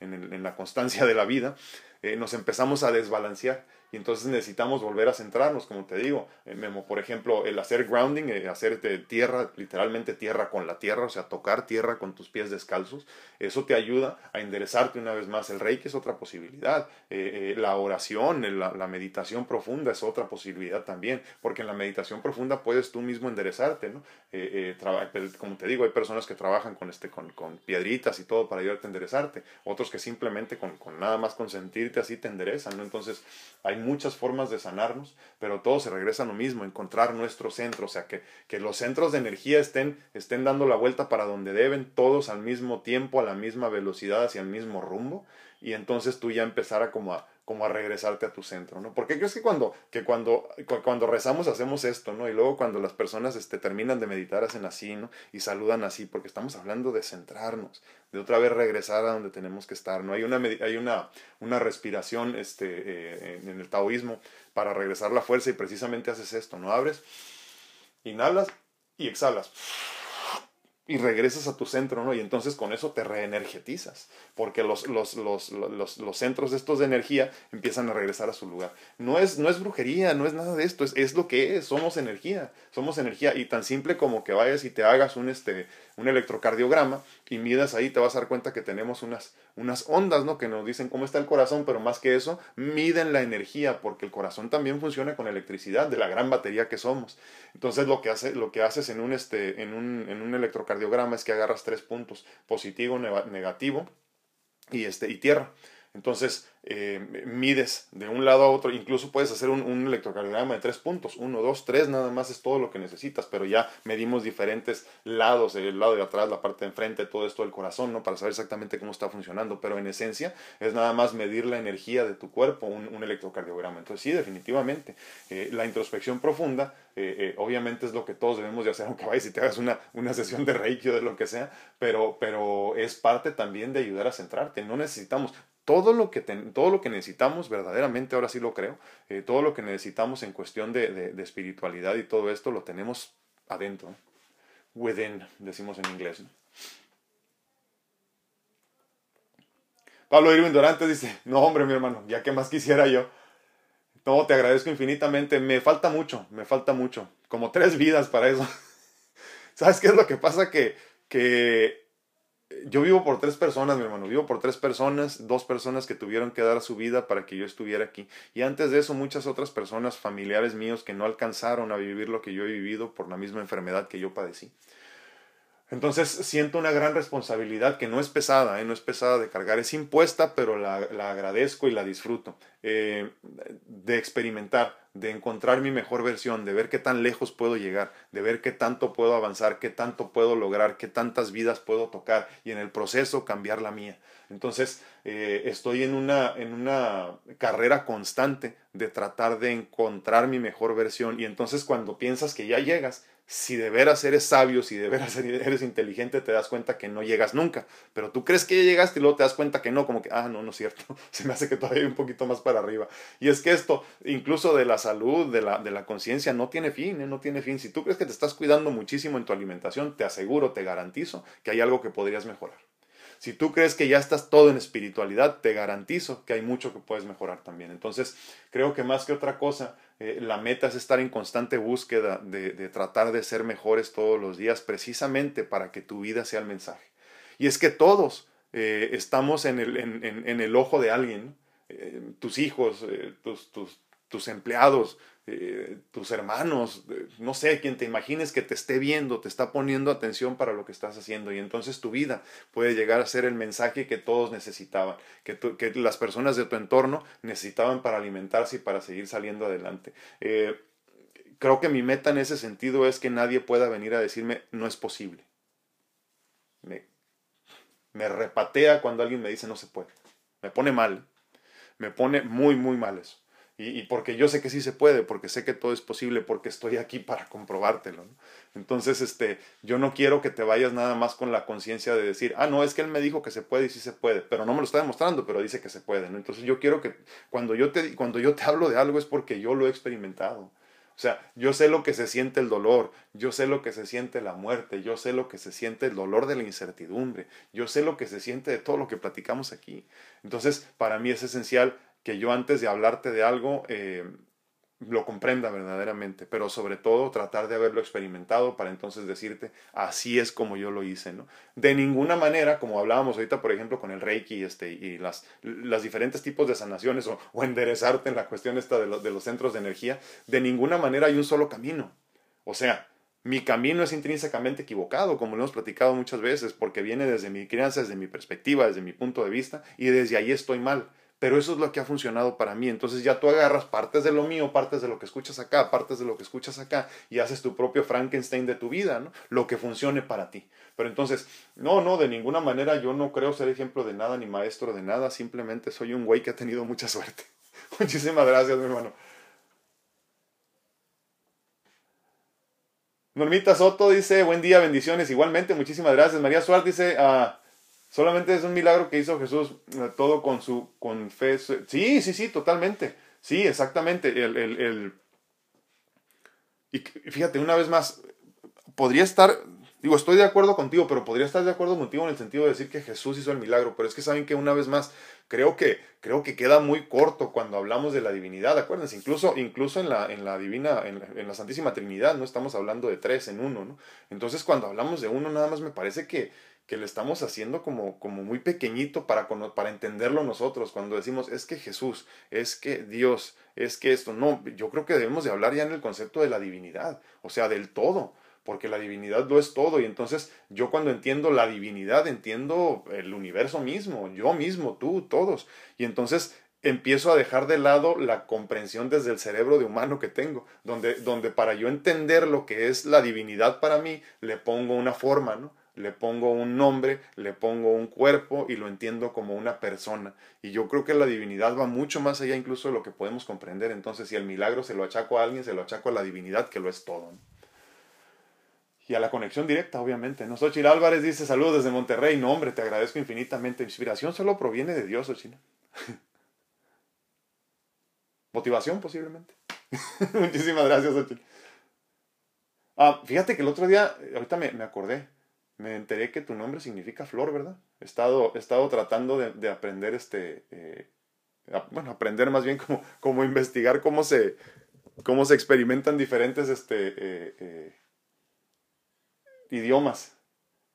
en, el, en, la constancia de la vida, eh, nos empezamos a desbalancear y entonces necesitamos volver a centrarnos, como te digo, eh, Memo, por ejemplo, el hacer grounding, eh, hacer tierra, literalmente tierra con la tierra, o sea, tocar tierra con tus pies descalzos, eso te ayuda a enderezarte una vez más. El reiki es otra posibilidad, eh, la oración, la, meditación profunda es otra posibilidad también, porque en la meditación profunda puedes tú mismo enderezarte, ¿no? como te digo, hay personas que trabajan con, este, con, con, piedritas y todo para ayudarte a enderezarte, otros que simplemente con, con nada más así te enderezan, ¿no? Entonces, hay muchas formas de sanarnos, pero todo se regresa a lo mismo, encontrar nuestro centro, o sea, que, que los centros de energía estén, estén dando la vuelta para donde deben, todos al mismo tiempo, a la misma velocidad, hacia el mismo rumbo, y entonces tú ya empezar como a, como a regresarte a tu centro, ¿no? Porque crees que cuando, que cuando, cuando rezamos hacemos esto, ¿no? Y luego cuando las personas este, terminan de meditar hacen así, ¿no? Y saludan así, porque estamos hablando de centrarnos, de otra vez regresar a donde tenemos que estar, ¿no? Hay una, hay una, una respiración este, eh, en el taoísmo para regresar la fuerza y precisamente haces esto, ¿no? Abres, inhalas y exhalas y regresas a tu centro, ¿no? Y entonces con eso te reenergetizas, porque los, los, los, los, centros de estos de energía empiezan a regresar a su lugar. No es, no es brujería, no es nada de esto, es, es lo que es, somos energía, somos energía, y tan simple como que vayas y te hagas un, este, un electrocardiograma y midas ahí, te vas a dar cuenta que tenemos unas, unas ondas, ¿no? Que nos dicen cómo está el corazón, pero más que eso, miden la energía, porque el corazón también funciona con electricidad, de la gran batería que somos. Entonces lo que, hace, lo que haces en un, este, en un, en un electrocardiograma es que agarras tres puntos, positivo, negativo y, este, y tierra. Entonces, eh, mides de un lado a otro, incluso puedes hacer un, electrocardiograma de tres puntos, uno, dos, tres, nada más es todo lo que necesitas, pero ya medimos diferentes lados, el lado de atrás, la parte de enfrente, todo esto del corazón, ¿no? Para saber exactamente cómo está funcionando, pero en esencia es nada más medir la energía de tu cuerpo, un, un electrocardiograma. Entonces sí, definitivamente, eh, la introspección profunda, eh, obviamente es lo que todos debemos de hacer, aunque vayas y te hagas una, una sesión de reiki o de lo que sea, pero, pero es parte también de ayudar a centrarte, no necesitamos, todo lo que, todo lo que necesitamos, verdaderamente, ahora sí lo creo, eh, todo lo que necesitamos en cuestión de, espiritualidad y todo esto lo tenemos adentro, within, decimos en inglés. Pablo Irwin Durante dice, no hombre mi hermano, ya que más quisiera yo. No, te agradezco infinitamente, me falta mucho, me falta mucho, como tres vidas para eso. ¿Sabes qué es lo que pasa? Que, que yo vivo por tres personas, mi hermano, vivo por tres personas, dos personas que tuvieron que dar su vida para que yo estuviera aquí. Y antes de eso, muchas otras personas, familiares míos, que no alcanzaron a vivir lo que yo he vivido por la misma enfermedad que yo padecí. Entonces siento una gran responsabilidad que no es pesada, ¿eh? no es pesada de cargar, es impuesta, pero la, agradezco y la disfruto. Eh, de experimentar, de encontrar mi mejor versión, de ver qué tan lejos puedo llegar, de ver qué tanto puedo avanzar, qué tanto puedo lograr, qué tantas vidas puedo tocar y en el proceso cambiar la mía. Entonces eh, estoy en una, en una carrera constante de tratar de encontrar mi mejor versión y entonces cuando piensas que ya llegas, si de veras eres sabio, si de veras eres inteligente, te das cuenta que no llegas nunca. Pero tú crees que ya llegaste y luego te das cuenta que no, como que, ah, no, no es cierto. Se me hace que todavía hay un poquito más para arriba. Y es que esto, incluso de la salud, de la, de la conciencia, no tiene fin, ¿eh? no tiene fin. Si tú crees que te estás cuidando muchísimo en tu alimentación, te aseguro, te garantizo que hay algo que podrías mejorar. Si tú crees que ya estás todo en espiritualidad, te garantizo que hay mucho que puedes mejorar también. Entonces, creo que más que otra cosa, eh, la meta es estar en constante búsqueda de, tratar de ser mejores todos los días, precisamente para que tu vida sea el mensaje. Y es que todos eh, estamos en el, ojo de alguien, eh, tus hijos, tus, tus, tus empleados, eh, tus hermanos, no sé, quien te imagines que te esté viendo, te está poniendo atención para lo que estás haciendo y entonces tu vida puede llegar a ser el mensaje que todos necesitaban, que, las personas de tu entorno necesitaban para alimentarse y para seguir saliendo adelante. Eh, creo que mi meta en ese sentido es que nadie pueda venir a decirme no es posible. Me, me repatea cuando alguien me dice no se puede. Me pone mal. Me pone muy, muy mal eso. Y, porque yo sé que sí se puede, porque sé que todo es posible, porque estoy aquí para comprobártelo. Entonces, este, yo no quiero que te vayas nada más con la conciencia de decir, ah, no, es que él me dijo que se puede y sí se puede, pero no me lo está demostrando, pero dice que se puede. Entonces, yo quiero que cuando yo, te, cuando yo te hablo de algo es porque yo lo he experimentado. O sea, yo sé lo que se siente el dolor, yo sé lo que se siente la muerte, yo sé lo que se siente el dolor de la incertidumbre, yo sé lo que se siente de todo lo que platicamos aquí. Entonces, para mí es esencial que yo antes de hablarte de algo eh, lo comprenda verdaderamente, pero sobre todo tratar de haberlo experimentado para entonces decirte, así es como yo lo hice, ¿no? De ninguna manera, como hablábamos ahorita, por ejemplo, con el Reiki este, y las, las diferentes tipos de sanaciones o, enderezarte en la cuestión esta de, de los centros de energía, de ninguna manera hay un solo camino. O sea, mi camino es intrínsecamente equivocado, como lo hemos platicado muchas veces, porque viene desde mi crianza, desde mi perspectiva, desde mi punto de vista, y desde ahí estoy mal pero eso es lo que ha funcionado para mí. Entonces ya tú agarras partes de lo mío, partes de lo que escuchas acá, partes de lo que escuchas acá y haces tu propio Frankenstein de tu vida, ¿no? Lo que funcione para ti. Pero entonces, no, no, de ninguna manera yo no creo ser ejemplo de nada ni maestro de nada, simplemente soy un güey que ha tenido mucha suerte. Muchísimas gracias, mi hermano. Normita Soto dice, buen día, bendiciones. Igualmente, muchísimas gracias. María Suárez dice, ah, Solamente es un milagro que hizo Jesús, eh, todo con su con fe. Sí, sí, sí, totalmente. Sí, exactamente. El, el, el... Y fíjate, una vez más, podría estar, digo, estoy de acuerdo contigo, pero podría estar de acuerdo contigo en el sentido de decir que Jesús hizo el milagro, pero es que saben que una vez más, creo que, creo que queda muy corto cuando hablamos de la divinidad, acuérdense, incluso, incluso en la, en la divina, en la, Santísima Trinidad, no estamos hablando de tres en uno, ¿no? Entonces cuando hablamos de uno, nada más me parece que, que le estamos haciendo como, como muy pequeñito para, para entenderlo nosotros. Cuando decimos, es que Jesús, es que Dios, es que esto. No, yo creo que debemos de hablar ya en el concepto de la divinidad, o sea, del todo, porque la divinidad lo es todo. Y entonces yo cuando entiendo la divinidad, entiendo el universo mismo, yo mismo, tú, todos. Y entonces empiezo a dejar de lado la comprensión desde el cerebro de humano que tengo, donde, donde para yo entender lo que es la divinidad para mí, le pongo una forma, ¿no? le pongo un nombre, le pongo un cuerpo y lo entiendo como una persona. Y yo creo que la divinidad va mucho más allá incluso de lo que podemos comprender. Entonces, si el milagro se lo achaco a alguien, se lo achaco a la divinidad, que lo es todo. Y a la conexión directa, obviamente. ¿no? Xochitl Álvarez dice, saludos desde Monterrey. No, hombre, te agradezco infinitamente. Inspiración solo proviene de Dios, Xochitl. Motivación, posiblemente. Muchísimas gracias, Xochitl. Ah, fíjate que el otro día, ahorita me, me acordé, me enteré que tu nombre significa flor, ¿verdad? He estado, he estado tratando de, aprender este, eh, bueno, aprender más bien como, como investigar cómo se, cómo se experimentan diferentes este, eh, eh, idiomas.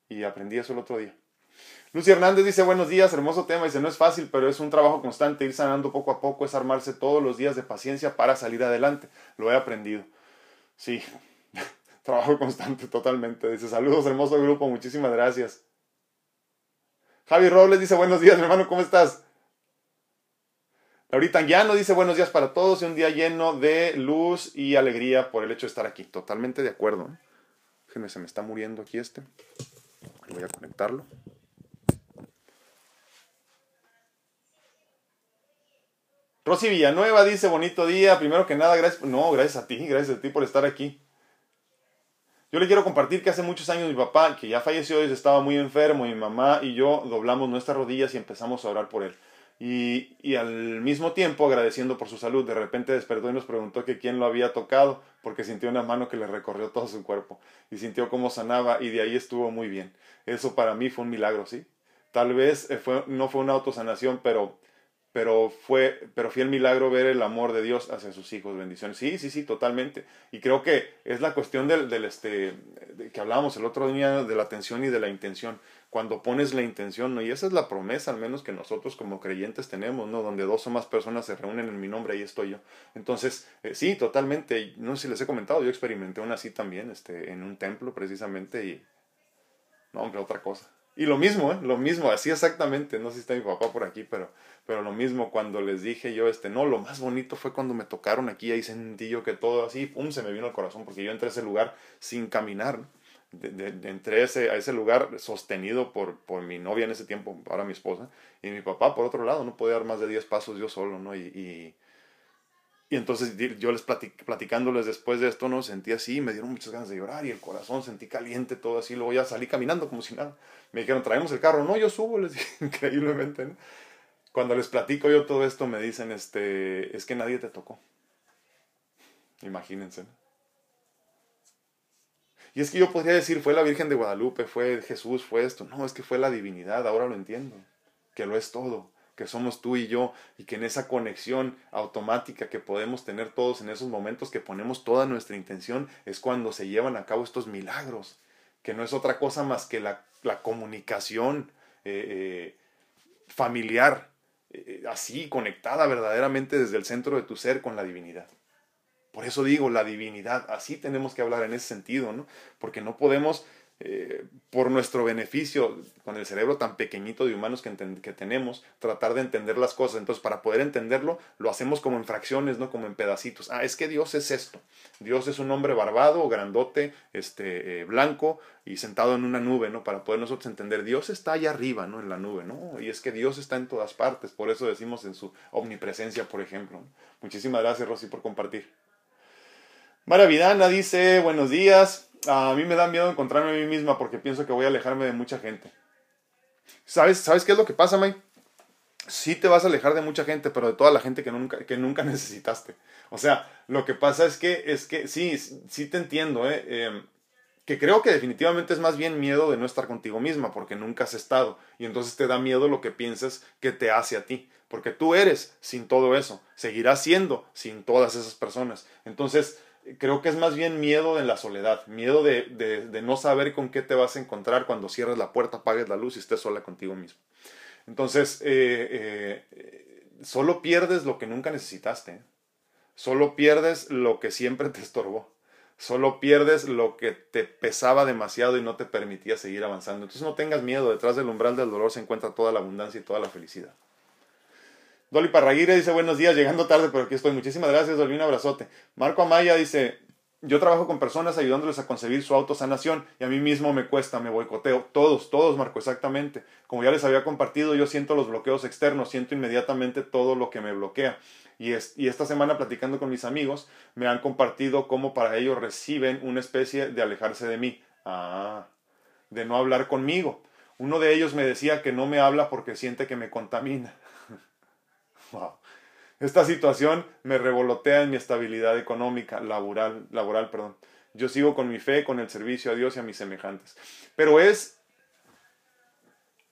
Y aprendí eso el otro día. Lucy Hernández dice buenos días, hermoso tema, dice no es fácil, pero es un trabajo constante, ir sanando poco a poco, es armarse todos los días de paciencia para salir adelante. Lo he aprendido. Sí, trabajo constante totalmente. Dice saludos, hermoso grupo, muchísimas gracias. Javi Robles dice buenos días, hermano, ¿cómo estás? Laurita Llano dice buenos días para todos y un día lleno de luz y alegría por el hecho de estar aquí. Totalmente de acuerdo. ¿eh? Déjenme, se me está muriendo aquí este. Voy a conectarlo. Rosy Villanueva dice, bonito día, primero que nada, gracias, no, gracias a ti, gracias a ti por estar aquí. Yo le quiero compartir que hace muchos años mi papá, que ya falleció, estaba muy enfermo, mi mamá y yo doblamos nuestras rodillas y empezamos a orar por él. Y, y, al mismo tiempo agradeciendo por su salud. De repente despertó y nos preguntó que quién lo había tocado, porque sintió una mano que le recorrió todo su cuerpo y sintió cómo sanaba y de ahí estuvo muy bien. Eso para mí fue un milagro, ¿sí? Tal vez eh, fue, no fue una autosanación, pero pero fue, pero fue el milagro ver el amor de Dios hacia sus hijos, bendiciones. Sí, sí, sí, totalmente. Y creo que es la cuestión del, del este, que hablábamos el otro día de la atención y de la intención. Cuando pones la intención, ¿no? Y esa es la promesa, al menos que nosotros como creyentes tenemos, ¿no? Donde dos o más personas se reúnen en mi nombre, ahí estoy yo. Entonces, eh, sí, totalmente. No sé si les he comentado, yo experimenté una así también, este, en un templo precisamente y... No, hombre, otra cosa. Y lo mismo, ¿eh? Lo mismo, así exactamente. No sé si está mi papá por aquí, pero, pero lo mismo cuando les dije yo, este, no, lo más bonito fue cuando me tocaron aquí, ahí sentí yo que todo así, pum, se me vino al corazón, porque yo entré a ese lugar sin caminar. De, entré ese, a ese lugar sostenido por, por mi novia en ese tiempo, ahora mi esposa, y mi papá por otro lado, no podía dar más de 10 pasos yo solo, ¿no? y y entonces yo les platicándoles después de esto, ¿no? Sentí así, me dieron muchas ganas de llorar y el corazón sentí caliente, todo así. Luego ya salí caminando como si nada. Me dijeron, traemos el carro. No, yo subo, les dije, increíblemente. Cuando les platico yo todo esto, me dicen, este, es que nadie te tocó. Imagínense, ¿no? Y es que yo podría decir, fue la Virgen de Guadalupe, fue Jesús, fue esto. No, es que fue la divinidad, ahora lo entiendo, que lo es todo que somos tú y yo, y que en esa conexión automática que podemos tener todos en esos momentos que ponemos toda nuestra intención, es cuando se llevan a cabo estos milagros, que no es otra cosa más que la, comunicación eh, eh, familiar, eh, así conectada verdaderamente desde el centro de tu ser con la divinidad. Por eso digo, la divinidad, así tenemos que hablar en ese sentido, ¿no? Porque no podemos eh, por nuestro beneficio, con el cerebro tan pequeñito de humanos que, tenemos, tratar de entender las cosas. Entonces, para poder entenderlo, lo hacemos como en fracciones, no como en pedacitos. Ah, es que Dios es esto. Dios es un hombre barbado, grandote, este, eh, blanco y sentado en una nube, ¿no? Para poder nosotros entender, Dios está allá arriba, ¿no? En la nube, ¿no? Y es que Dios está en todas partes, por eso decimos en su omnipresencia, por ejemplo. Muchísimas gracias, Rosy, por compartir. Maravidana dice, buenos días a mí me da miedo encontrarme a mí misma porque pienso que voy a alejarme de mucha gente. ¿Sabes, ¿sabes qué es lo que pasa, May? Sí te vas a alejar de mucha gente, pero de toda la gente que nunca, que nunca necesitaste. O sea, lo que pasa es que, es que sí, sí te entiendo, ¿eh? eh, que creo que definitivamente es más bien miedo de no estar contigo misma, porque nunca has estado, y entonces te da miedo lo que piensas que te hace a ti, porque tú eres sin todo eso, seguirás siendo sin todas esas personas. Entonces, creo que es más bien miedo de la soledad, miedo de, de, no saber con qué te vas a encontrar cuando cierres la puerta, apagues la luz y estés sola contigo mismo. Entonces, eh, eh, solo pierdes lo que nunca necesitaste, solo pierdes lo que siempre te estorbó, solo pierdes lo que te pesaba demasiado y no te permitía seguir avanzando. Entonces no tengas miedo, detrás del umbral del dolor se encuentra toda la abundancia y toda la felicidad. Dolly Parraguire dice buenos días, llegando tarde, pero aquí estoy. Muchísimas gracias, Dolly, un abrazote. Marco Amaya dice, yo trabajo con personas ayudándoles a concebir su autosanación y a mí mismo me cuesta, me boicoteo. Todos, todos, Marco, exactamente. Como ya les había compartido, yo siento los bloqueos externos, siento inmediatamente todo lo que me bloquea. Y, es, y esta semana platicando con mis amigos, me han compartido cómo para ellos reciben una especie de alejarse de mí. Ah, de no hablar conmigo. Uno de ellos me decía que no me habla porque siente que me contamina. Esta situación me revolotea en mi estabilidad económica, laboral, laboral, perdón. Yo sigo con mi fe, con el servicio a Dios y a mis semejantes. Pero es,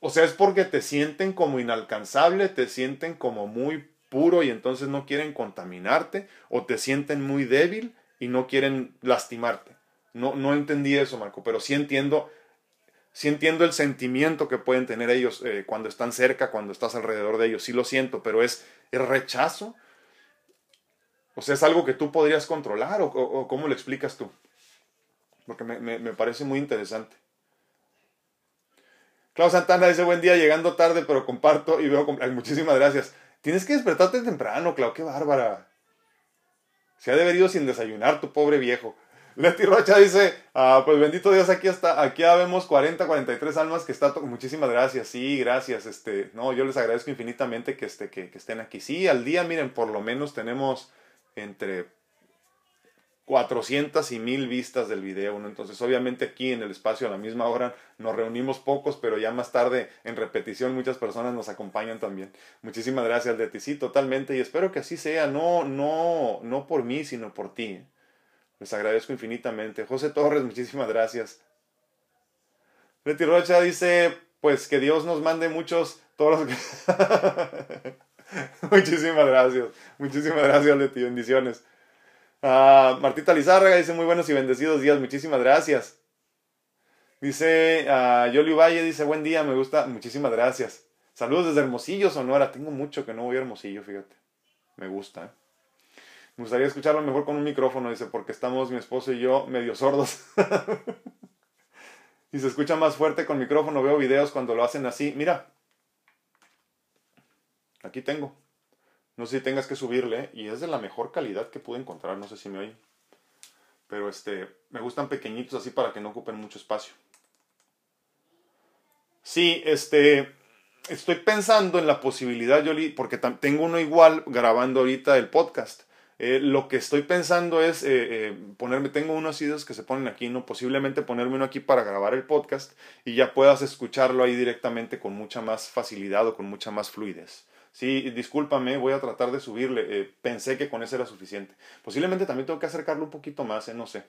o sea, es porque te sienten como inalcanzable, te sienten como muy puro y entonces no quieren contaminarte, o te sienten muy débil y no quieren lastimarte. No, no entendí eso, Marco, pero sí entiendo sí entiendo el sentimiento que pueden tener ellos eh, cuando están cerca, cuando estás alrededor de ellos, sí lo siento, pero es el rechazo. O sea, es algo que tú podrías controlar o, cómo lo explicas tú. Porque me, parece muy interesante. Claudio Santana dice buen día, llegando tarde, pero comparto y veo... Muchísimas gracias. Tienes que despertarte temprano, Clau, qué bárbara. Se ha de sin desayunar tu pobre viejo. Leti Rocha dice, ah, pues bendito Dios, aquí está, aquí ya vemos 40, 43 almas que está, muchísimas gracias, sí, gracias, este, no, yo les agradezco infinitamente que, este, que, que estén aquí. Sí, al día, miren, por lo menos tenemos entre 400 y 1000 vistas del video, ¿no? Entonces, obviamente aquí en el espacio a la misma hora nos reunimos pocos, pero ya más tarde en repetición muchas personas nos acompañan también. Muchísimas gracias, Leti. Sí, totalmente, y espero que así sea, no, no, no por mí, sino por ti. Les agradezco infinitamente. José Torres, muchísimas gracias. Leti Rocha dice, pues que Dios nos mande muchos, todos los muchísimas gracias, muchísimas gracias, Leti, bendiciones. Uh, Martita Lizárraga dice muy buenos y bendecidos días, muchísimas gracias. Dice uh, Yoli Valle, dice buen día, me gusta, muchísimas gracias. Saludos desde Hermosillo, Sonora. Tengo mucho que no voy a Hermosillo, fíjate. Me gusta. ¿eh? Me gustaría escucharlo mejor con un micrófono, dice, porque estamos mi esposo y yo medio sordos. y se escucha más fuerte con micrófono. Veo videos cuando lo hacen así. Mira. Aquí tengo. No sé si tengas que subirle. Y es de la mejor calidad que pude encontrar. No sé si me oyen. Pero este, me gustan pequeñitos así para que no ocupen mucho espacio. Sí, este, estoy pensando en la posibilidad, Yoli, porque tengo uno igual grabando ahorita el podcast. Eh, lo que estoy pensando es eh, eh, ponerme, tengo unos ideas que se ponen aquí, ¿no? Posiblemente ponerme uno aquí para grabar el podcast y ya puedas escucharlo ahí directamente con mucha más facilidad o con mucha más fluidez. Sí, discúlpame, voy a tratar de subirle. Pensé que con ese era suficiente. Posiblemente también tengo que acercarlo un poquito más, no sé.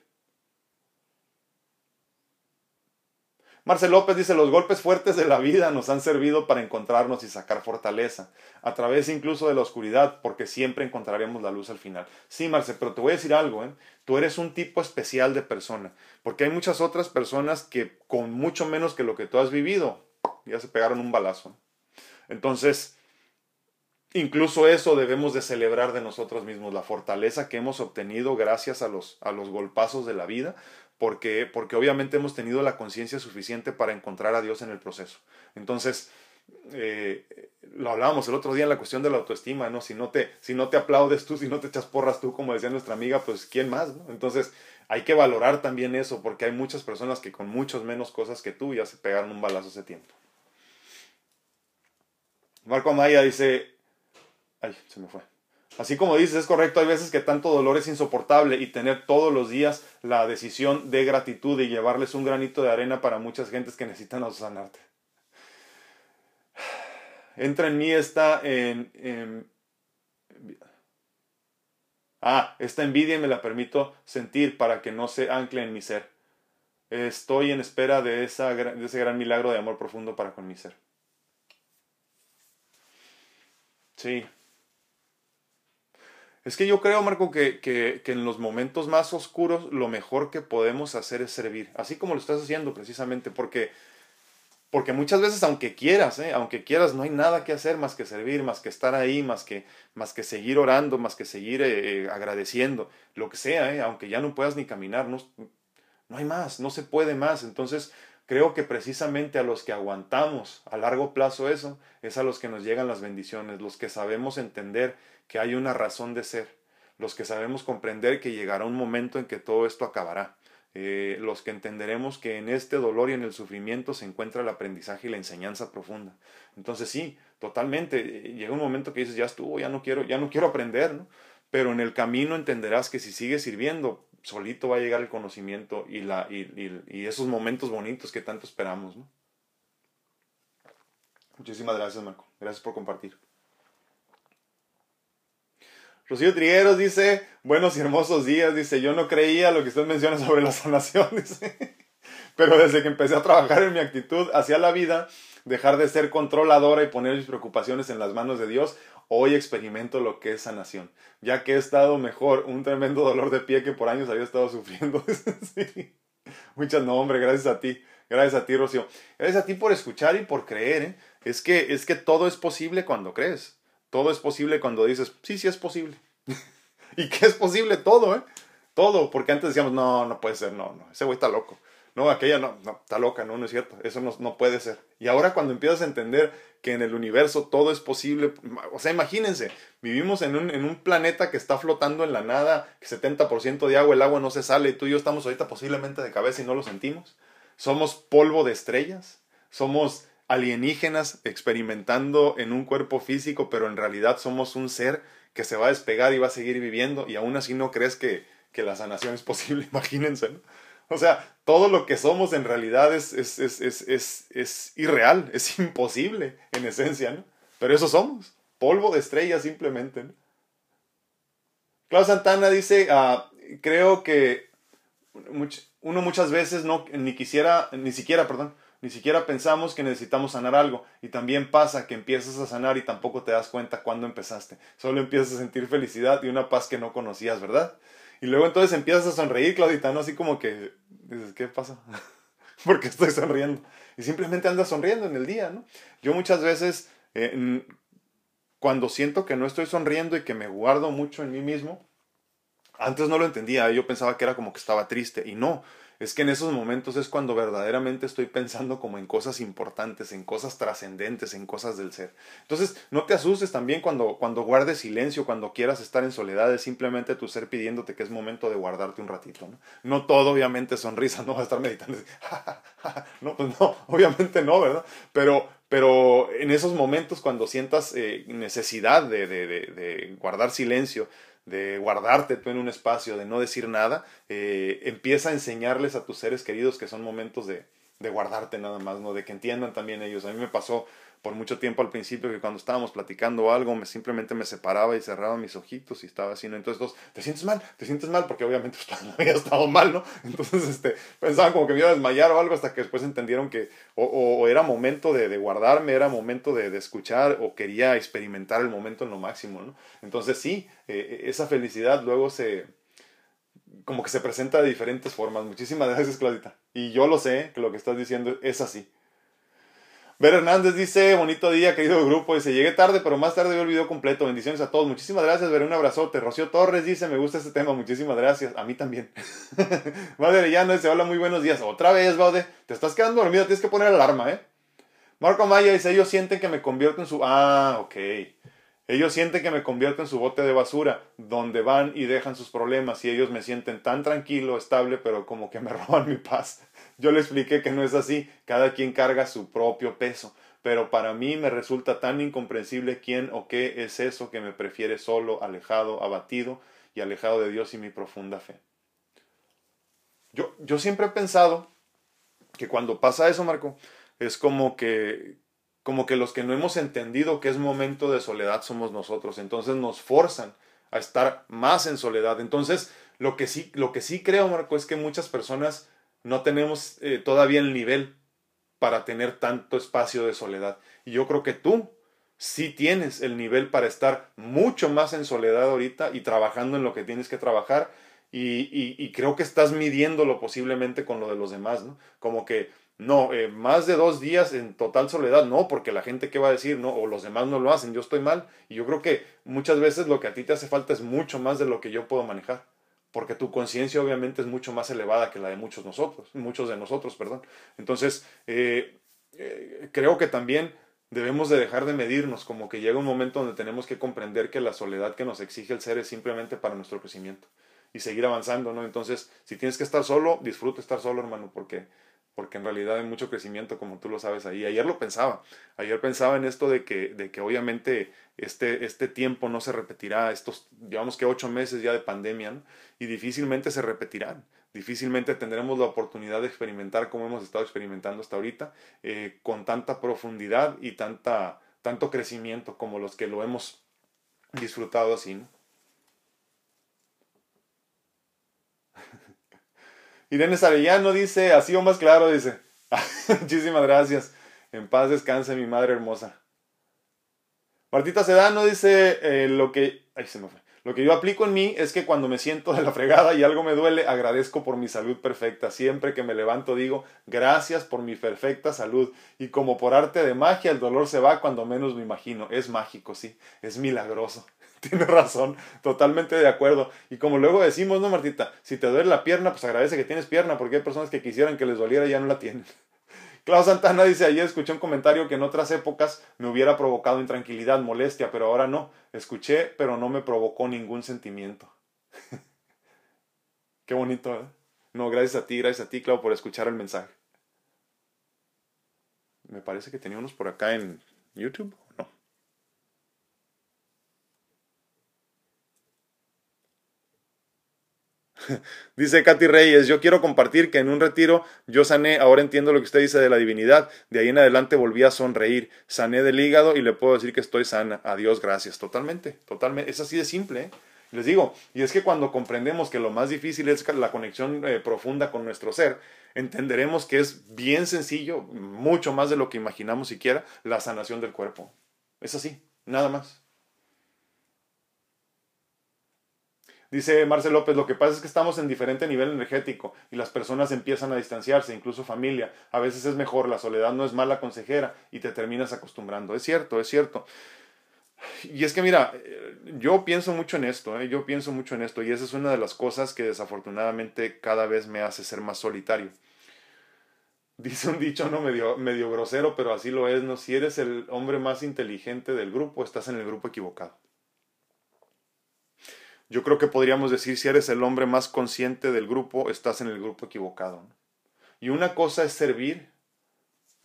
Marcel López dice, los golpes fuertes de la vida nos han servido para encontrarnos y sacar fortaleza, a través incluso de la oscuridad, porque siempre encontraremos la luz al final. Sí, Marcel, pero te voy a decir algo, ¿eh? tú eres un tipo especial de persona, porque hay muchas otras personas que con mucho menos que lo que tú has vivido, ya se pegaron un balazo. Entonces, Incluso eso debemos de celebrar de nosotros mismos, la fortaleza que hemos obtenido gracias a los, a los golpazos de la vida, porque, porque obviamente hemos tenido la conciencia suficiente para encontrar a Dios en el proceso. Entonces, eh, lo hablábamos el otro día en la cuestión de la autoestima, ¿no? Si no, te, si no te aplaudes tú, si no te echas porras tú, como decía nuestra amiga, pues ¿quién más? ¿no? Entonces, hay que valorar también eso, porque hay muchas personas que con muchos menos cosas que tú ya se pegaron un balazo ese tiempo. Marco Amaya dice, Ay, se me fue. Así como dices, es correcto, hay veces que tanto dolor es insoportable y tener todos los días la decisión de gratitud y llevarles un granito de arena para muchas gentes que necesitan sanarte. Entra en mí esta en, Ah, esta envidia me la permito sentir para que no se ancle en mi ser. Estoy en espera de, esa, de ese gran milagro de amor profundo para con mi ser. Sí, es que yo creo, Marco, que, que, que, en los momentos más oscuros lo mejor que podemos hacer es servir, así como lo estás haciendo precisamente, porque, porque muchas veces, aunque quieras, ¿eh? aunque quieras, no hay nada que hacer más que servir, más que estar ahí, más que, más que seguir orando, más que seguir eh, eh, agradeciendo, lo que sea, aunque ya no puedas ni caminar, no, no hay más, no se puede más. Entonces, creo que precisamente a los que aguantamos a largo plazo eso, es a los que nos llegan las bendiciones, los que sabemos entender que hay una razón de ser, los que sabemos comprender que llegará un momento en que todo esto acabará, eh, los que entenderemos que en este dolor y en el sufrimiento se encuentra el aprendizaje y la enseñanza profunda. Entonces sí, totalmente, eh, llega un momento que dices, ya estuvo, ya no quiero, ya no quiero aprender. Pero en el camino entenderás que si sigues sirviendo, solito va a llegar el conocimiento y, la, y, y esos momentos bonitos que tanto esperamos. Muchísimas gracias, Marco. Gracias por compartir. Rocío Trigueros dice, buenos y hermosos días, dice, yo no creía lo que usted menciona sobre la sanación, dice, pero desde que empecé a trabajar en mi actitud hacia la vida, dejar de ser controladora y poner mis preocupaciones en las manos de Dios, hoy experimento lo que es sanación, ya que he estado mejor, un tremendo dolor de pie que por años había estado sufriendo. Muchas no, hombre, gracias a ti. Gracias a ti, Rocío. Gracias a ti por escuchar y por creer. ¿eh? Es, que, es que todo es posible cuando crees. Todo es posible cuando dices, sí, sí es posible. y que es posible todo, ¿eh? Todo. Porque antes decíamos, no, no puede ser, no, no, ese güey está loco. No, aquella no, no, está loca, no, no es cierto. Eso no, no puede ser. Y ahora cuando empiezas a entender que en el universo todo es posible, o sea, imagínense, vivimos en un, en un planeta que está flotando en la nada, que 70% de agua, el agua no se sale, y tú y yo estamos ahorita posiblemente de cabeza y no lo sentimos. Somos polvo de estrellas, somos alienígenas experimentando en un cuerpo físico, pero en realidad somos un ser que se va a despegar y va a seguir viviendo, y aún así no crees que, que la sanación es posible, imagínense, ¿no? O sea, todo lo que somos en realidad es, es, es, es, irreal, es imposible en esencia, ¿no? Pero eso somos, polvo de estrellas simplemente, ¿no? Klaus Santana dice, ah, creo que uno muchas veces no, ni quisiera, ni siquiera, perdón, ni siquiera pensamos que necesitamos sanar algo. Y también pasa que empiezas a sanar y tampoco te das cuenta cuándo empezaste. Solo empiezas a sentir felicidad y una paz que no conocías, ¿verdad? Y luego entonces empiezas a sonreír, Claudita, ¿no? Así como que dices, ¿qué pasa? ¿Por qué estoy sonriendo? Y simplemente andas sonriendo en el día, ¿no? Yo muchas veces, eh, cuando siento que no estoy sonriendo y que me guardo mucho en mí mismo, antes no lo entendía, yo pensaba que era como que estaba triste y no, es que en esos momentos es cuando verdaderamente estoy pensando como en cosas importantes, en cosas trascendentes, en cosas del ser. Entonces, no te asustes también cuando, cuando guardes silencio, cuando quieras estar en soledad, es simplemente tu ser pidiéndote que es momento de guardarte un ratito. No, no todo, obviamente, sonrisa, no vas a estar meditando. no, pues no, obviamente no, ¿verdad? Pero, pero en esos momentos cuando sientas eh, necesidad de, de, de guardar silencio, de guardarte tú en un espacio, de no decir nada, eh, empieza a enseñarles a tus seres queridos que son momentos de, de guardarte nada más, ¿no? De que entiendan también ellos. A mí me pasó por mucho tiempo al principio que cuando estábamos platicando algo, me simplemente me separaba y cerraba mis ojitos y estaba así, ¿no? Entonces, ¿te sientes mal? ¿Te sientes mal? Porque obviamente pues, no había estado mal, ¿no? Entonces, este, pensaban como que me iba a desmayar o algo hasta que después entendieron que o, o, era momento de, de, guardarme, era momento de, de, escuchar o quería experimentar el momento en lo máximo, ¿no? Entonces, sí, eh, esa felicidad luego se como que se presenta de diferentes formas. Muchísimas gracias, Claudita. Y yo lo sé, que lo que estás diciendo es así. Ver Hernández dice, bonito día, querido grupo. Dice, llegué tarde, pero más tarde veo el video completo. Bendiciones a todos. Muchísimas gracias, Ver, un abrazote. Rocío Torres dice, me gusta este tema. Muchísimas gracias. A mí también. Baude Arellano dice, hola, muy buenos días. Otra vez, Baude. Te estás quedando dormido, tienes que poner alarma, ¿eh? Marco Maya dice, ellos sienten que me convierto en su... Ah, ok. Ellos sienten que me convierto en su bote de basura, donde van y dejan sus problemas y ellos me sienten tan tranquilo, estable, pero como que me roban mi paz. Yo le expliqué que no es así, cada quien carga su propio peso, pero para mí me resulta tan incomprensible quién o qué es eso que me prefiere solo, alejado, abatido y alejado de Dios y mi profunda fe. Yo, yo siempre he pensado que cuando pasa eso, Marco, es como que, como que los que no hemos entendido que es momento de soledad somos nosotros, entonces nos forzan a estar más en soledad. Entonces, lo que sí, lo que sí creo, Marco, es que muchas personas no tenemos eh, todavía el nivel para tener tanto espacio de soledad. Y yo creo que tú sí tienes el nivel para estar mucho más en soledad ahorita y trabajando en lo que tienes que trabajar. Y, y, creo que estás midiéndolo posiblemente con lo de los demás, ¿no? Como que, no, eh, más de dos días en total soledad, no, porque la gente qué va a decir, no, o los demás no lo hacen, yo estoy mal. Y yo creo que muchas veces lo que a ti te hace falta es mucho más de lo que yo puedo manejar porque tu conciencia obviamente es mucho más elevada que la de muchos nosotros, muchos de nosotros, perdón. Entonces, eh, eh, creo que también debemos de dejar de medirnos, como que llega un momento donde tenemos que comprender que la soledad que nos exige el ser es simplemente para nuestro crecimiento y seguir avanzando, ¿no? Entonces, si tienes que estar solo, disfruta estar solo, hermano, porque porque en realidad hay mucho crecimiento, como tú lo sabes ahí. Ayer lo pensaba, ayer pensaba en esto de que, de que obviamente este, este tiempo no se repetirá, estos, digamos que ocho meses ya de pandemia, y difícilmente se repetirán. Difícilmente tendremos la oportunidad de experimentar como hemos estado experimentando hasta ahorita, eh, con tanta profundidad y tanta, tanto crecimiento como los que lo hemos disfrutado así. ¿no? Irene Sarellano dice, así o más claro, dice. Muchísimas gracias. En paz descanse mi madre hermosa. Martita Sedano dice, eh, lo que... Ay, se me fue. Lo que yo aplico en mí es que cuando me siento de la fregada y algo me duele, agradezco por mi salud perfecta. Siempre que me levanto digo, gracias por mi perfecta salud. Y como por arte de magia, el dolor se va cuando menos me imagino. Es mágico, sí, es milagroso. Tienes razón, totalmente de acuerdo. Y como luego decimos, ¿no, Martita? Si te duele la pierna, pues agradece que tienes pierna, porque hay personas que quisieran que les doliera y ya no la tienen. Klaus Santana dice, ayer escuché un comentario que en otras épocas me hubiera provocado intranquilidad, molestia, pero ahora no. Escuché, pero no me provocó ningún sentimiento. Qué bonito, ¿eh? No, gracias a ti, gracias a ti, Clau, por escuchar el mensaje. Me parece que tenía unos por acá en YouTube. Dice Katy Reyes, yo quiero compartir que en un retiro yo sané, ahora entiendo lo que usted dice de la divinidad, de ahí en adelante volví a sonreír, sané del hígado y le puedo decir que estoy sana. Adiós, gracias. Totalmente, totalmente. Es así de simple. ¿eh? Les digo, y es que cuando comprendemos que lo más difícil es la conexión eh, profunda con nuestro ser, entenderemos que es bien sencillo, mucho más de lo que imaginamos siquiera, la sanación del cuerpo. Es así, nada más. Dice Marcel López, lo que pasa es que estamos en diferente nivel energético y las personas empiezan a distanciarse, incluso familia. A veces es mejor, la soledad no es mala consejera y te terminas acostumbrando. Es cierto, es cierto. Y es que mira, eh, yo pienso mucho en esto, ¿eh? yo pienso mucho en esto y esa es una de las cosas que desafortunadamente cada vez me hace ser más solitario. Dice un dicho no medio, medio grosero, pero así lo es, ¿no? Si eres el hombre más inteligente del grupo, estás en el grupo equivocado yo creo que podríamos decir, si eres el hombre más consciente del grupo, estás en el grupo equivocado. Y una cosa es servir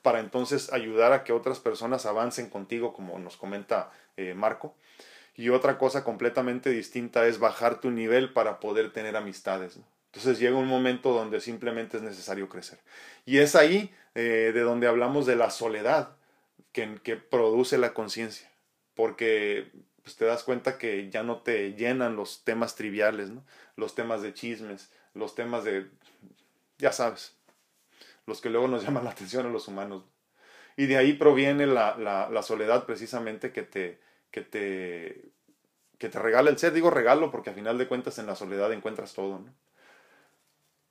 para entonces ayudar a que otras personas avancen contigo, como nos comenta eh, Marco. Y otra cosa completamente distinta es bajar tu nivel para poder tener amistades. Entonces llega un momento donde simplemente es necesario crecer. Y es ahí eh, de donde hablamos de la soledad que produce la conciencia. Porque pues te das cuenta que ya no te llenan los temas triviales. Los temas de chismes, los temas de, ya sabes, los que luego nos llaman la atención a los humanos. Y de ahí proviene la, la, soledad precisamente que te, que te, que te regala el ser. Digo regalo porque a final de cuentas en la soledad encuentras todo.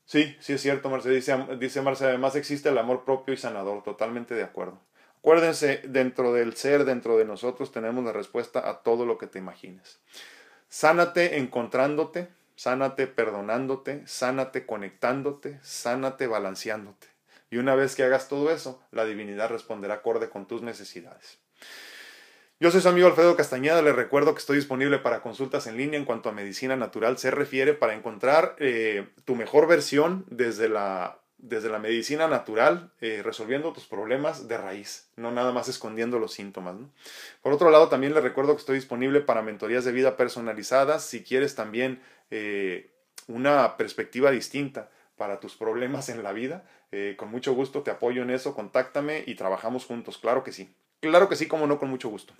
Sí, sí es cierto, Marce. Dice, dice Marce, además existe el amor propio y sanador. Totalmente de acuerdo. Acuérdense, dentro del ser, dentro de nosotros, tenemos la respuesta a todo lo que te imagines. Sánate encontrándote, sánate perdonándote, sánate conectándote, sánate balanceándote. Y una vez que hagas todo eso, la divinidad responderá acorde con tus necesidades. Yo soy su amigo Alfredo Castañeda, les recuerdo que estoy disponible para consultas en línea en cuanto a medicina natural se refiere para encontrar eh, tu mejor versión desde la desde la medicina natural, eh, resolviendo tus problemas de raíz, no nada más escondiendo los síntomas. Por otro lado, también les recuerdo que estoy disponible para mentorías de vida personalizadas. Si quieres también eh, una perspectiva distinta para tus problemas en la vida, eh, con mucho gusto te apoyo en eso, contáctame y trabajamos juntos. Claro que sí. Claro que sí, como no, con mucho gusto.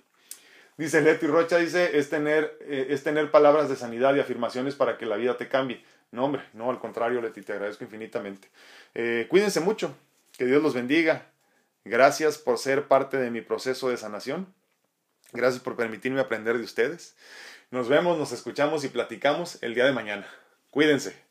Dice Leti Rocha, dice, es tener, es tener palabras de sanidad y afirmaciones para que la vida te cambie. No, hombre, no, al contrario, Leti, te agradezco infinitamente. Eh, cuídense mucho, que Dios los bendiga. Gracias por ser parte de mi proceso de sanación. Gracias por permitirme aprender de ustedes. Nos vemos, nos escuchamos y platicamos el día de mañana. Cuídense.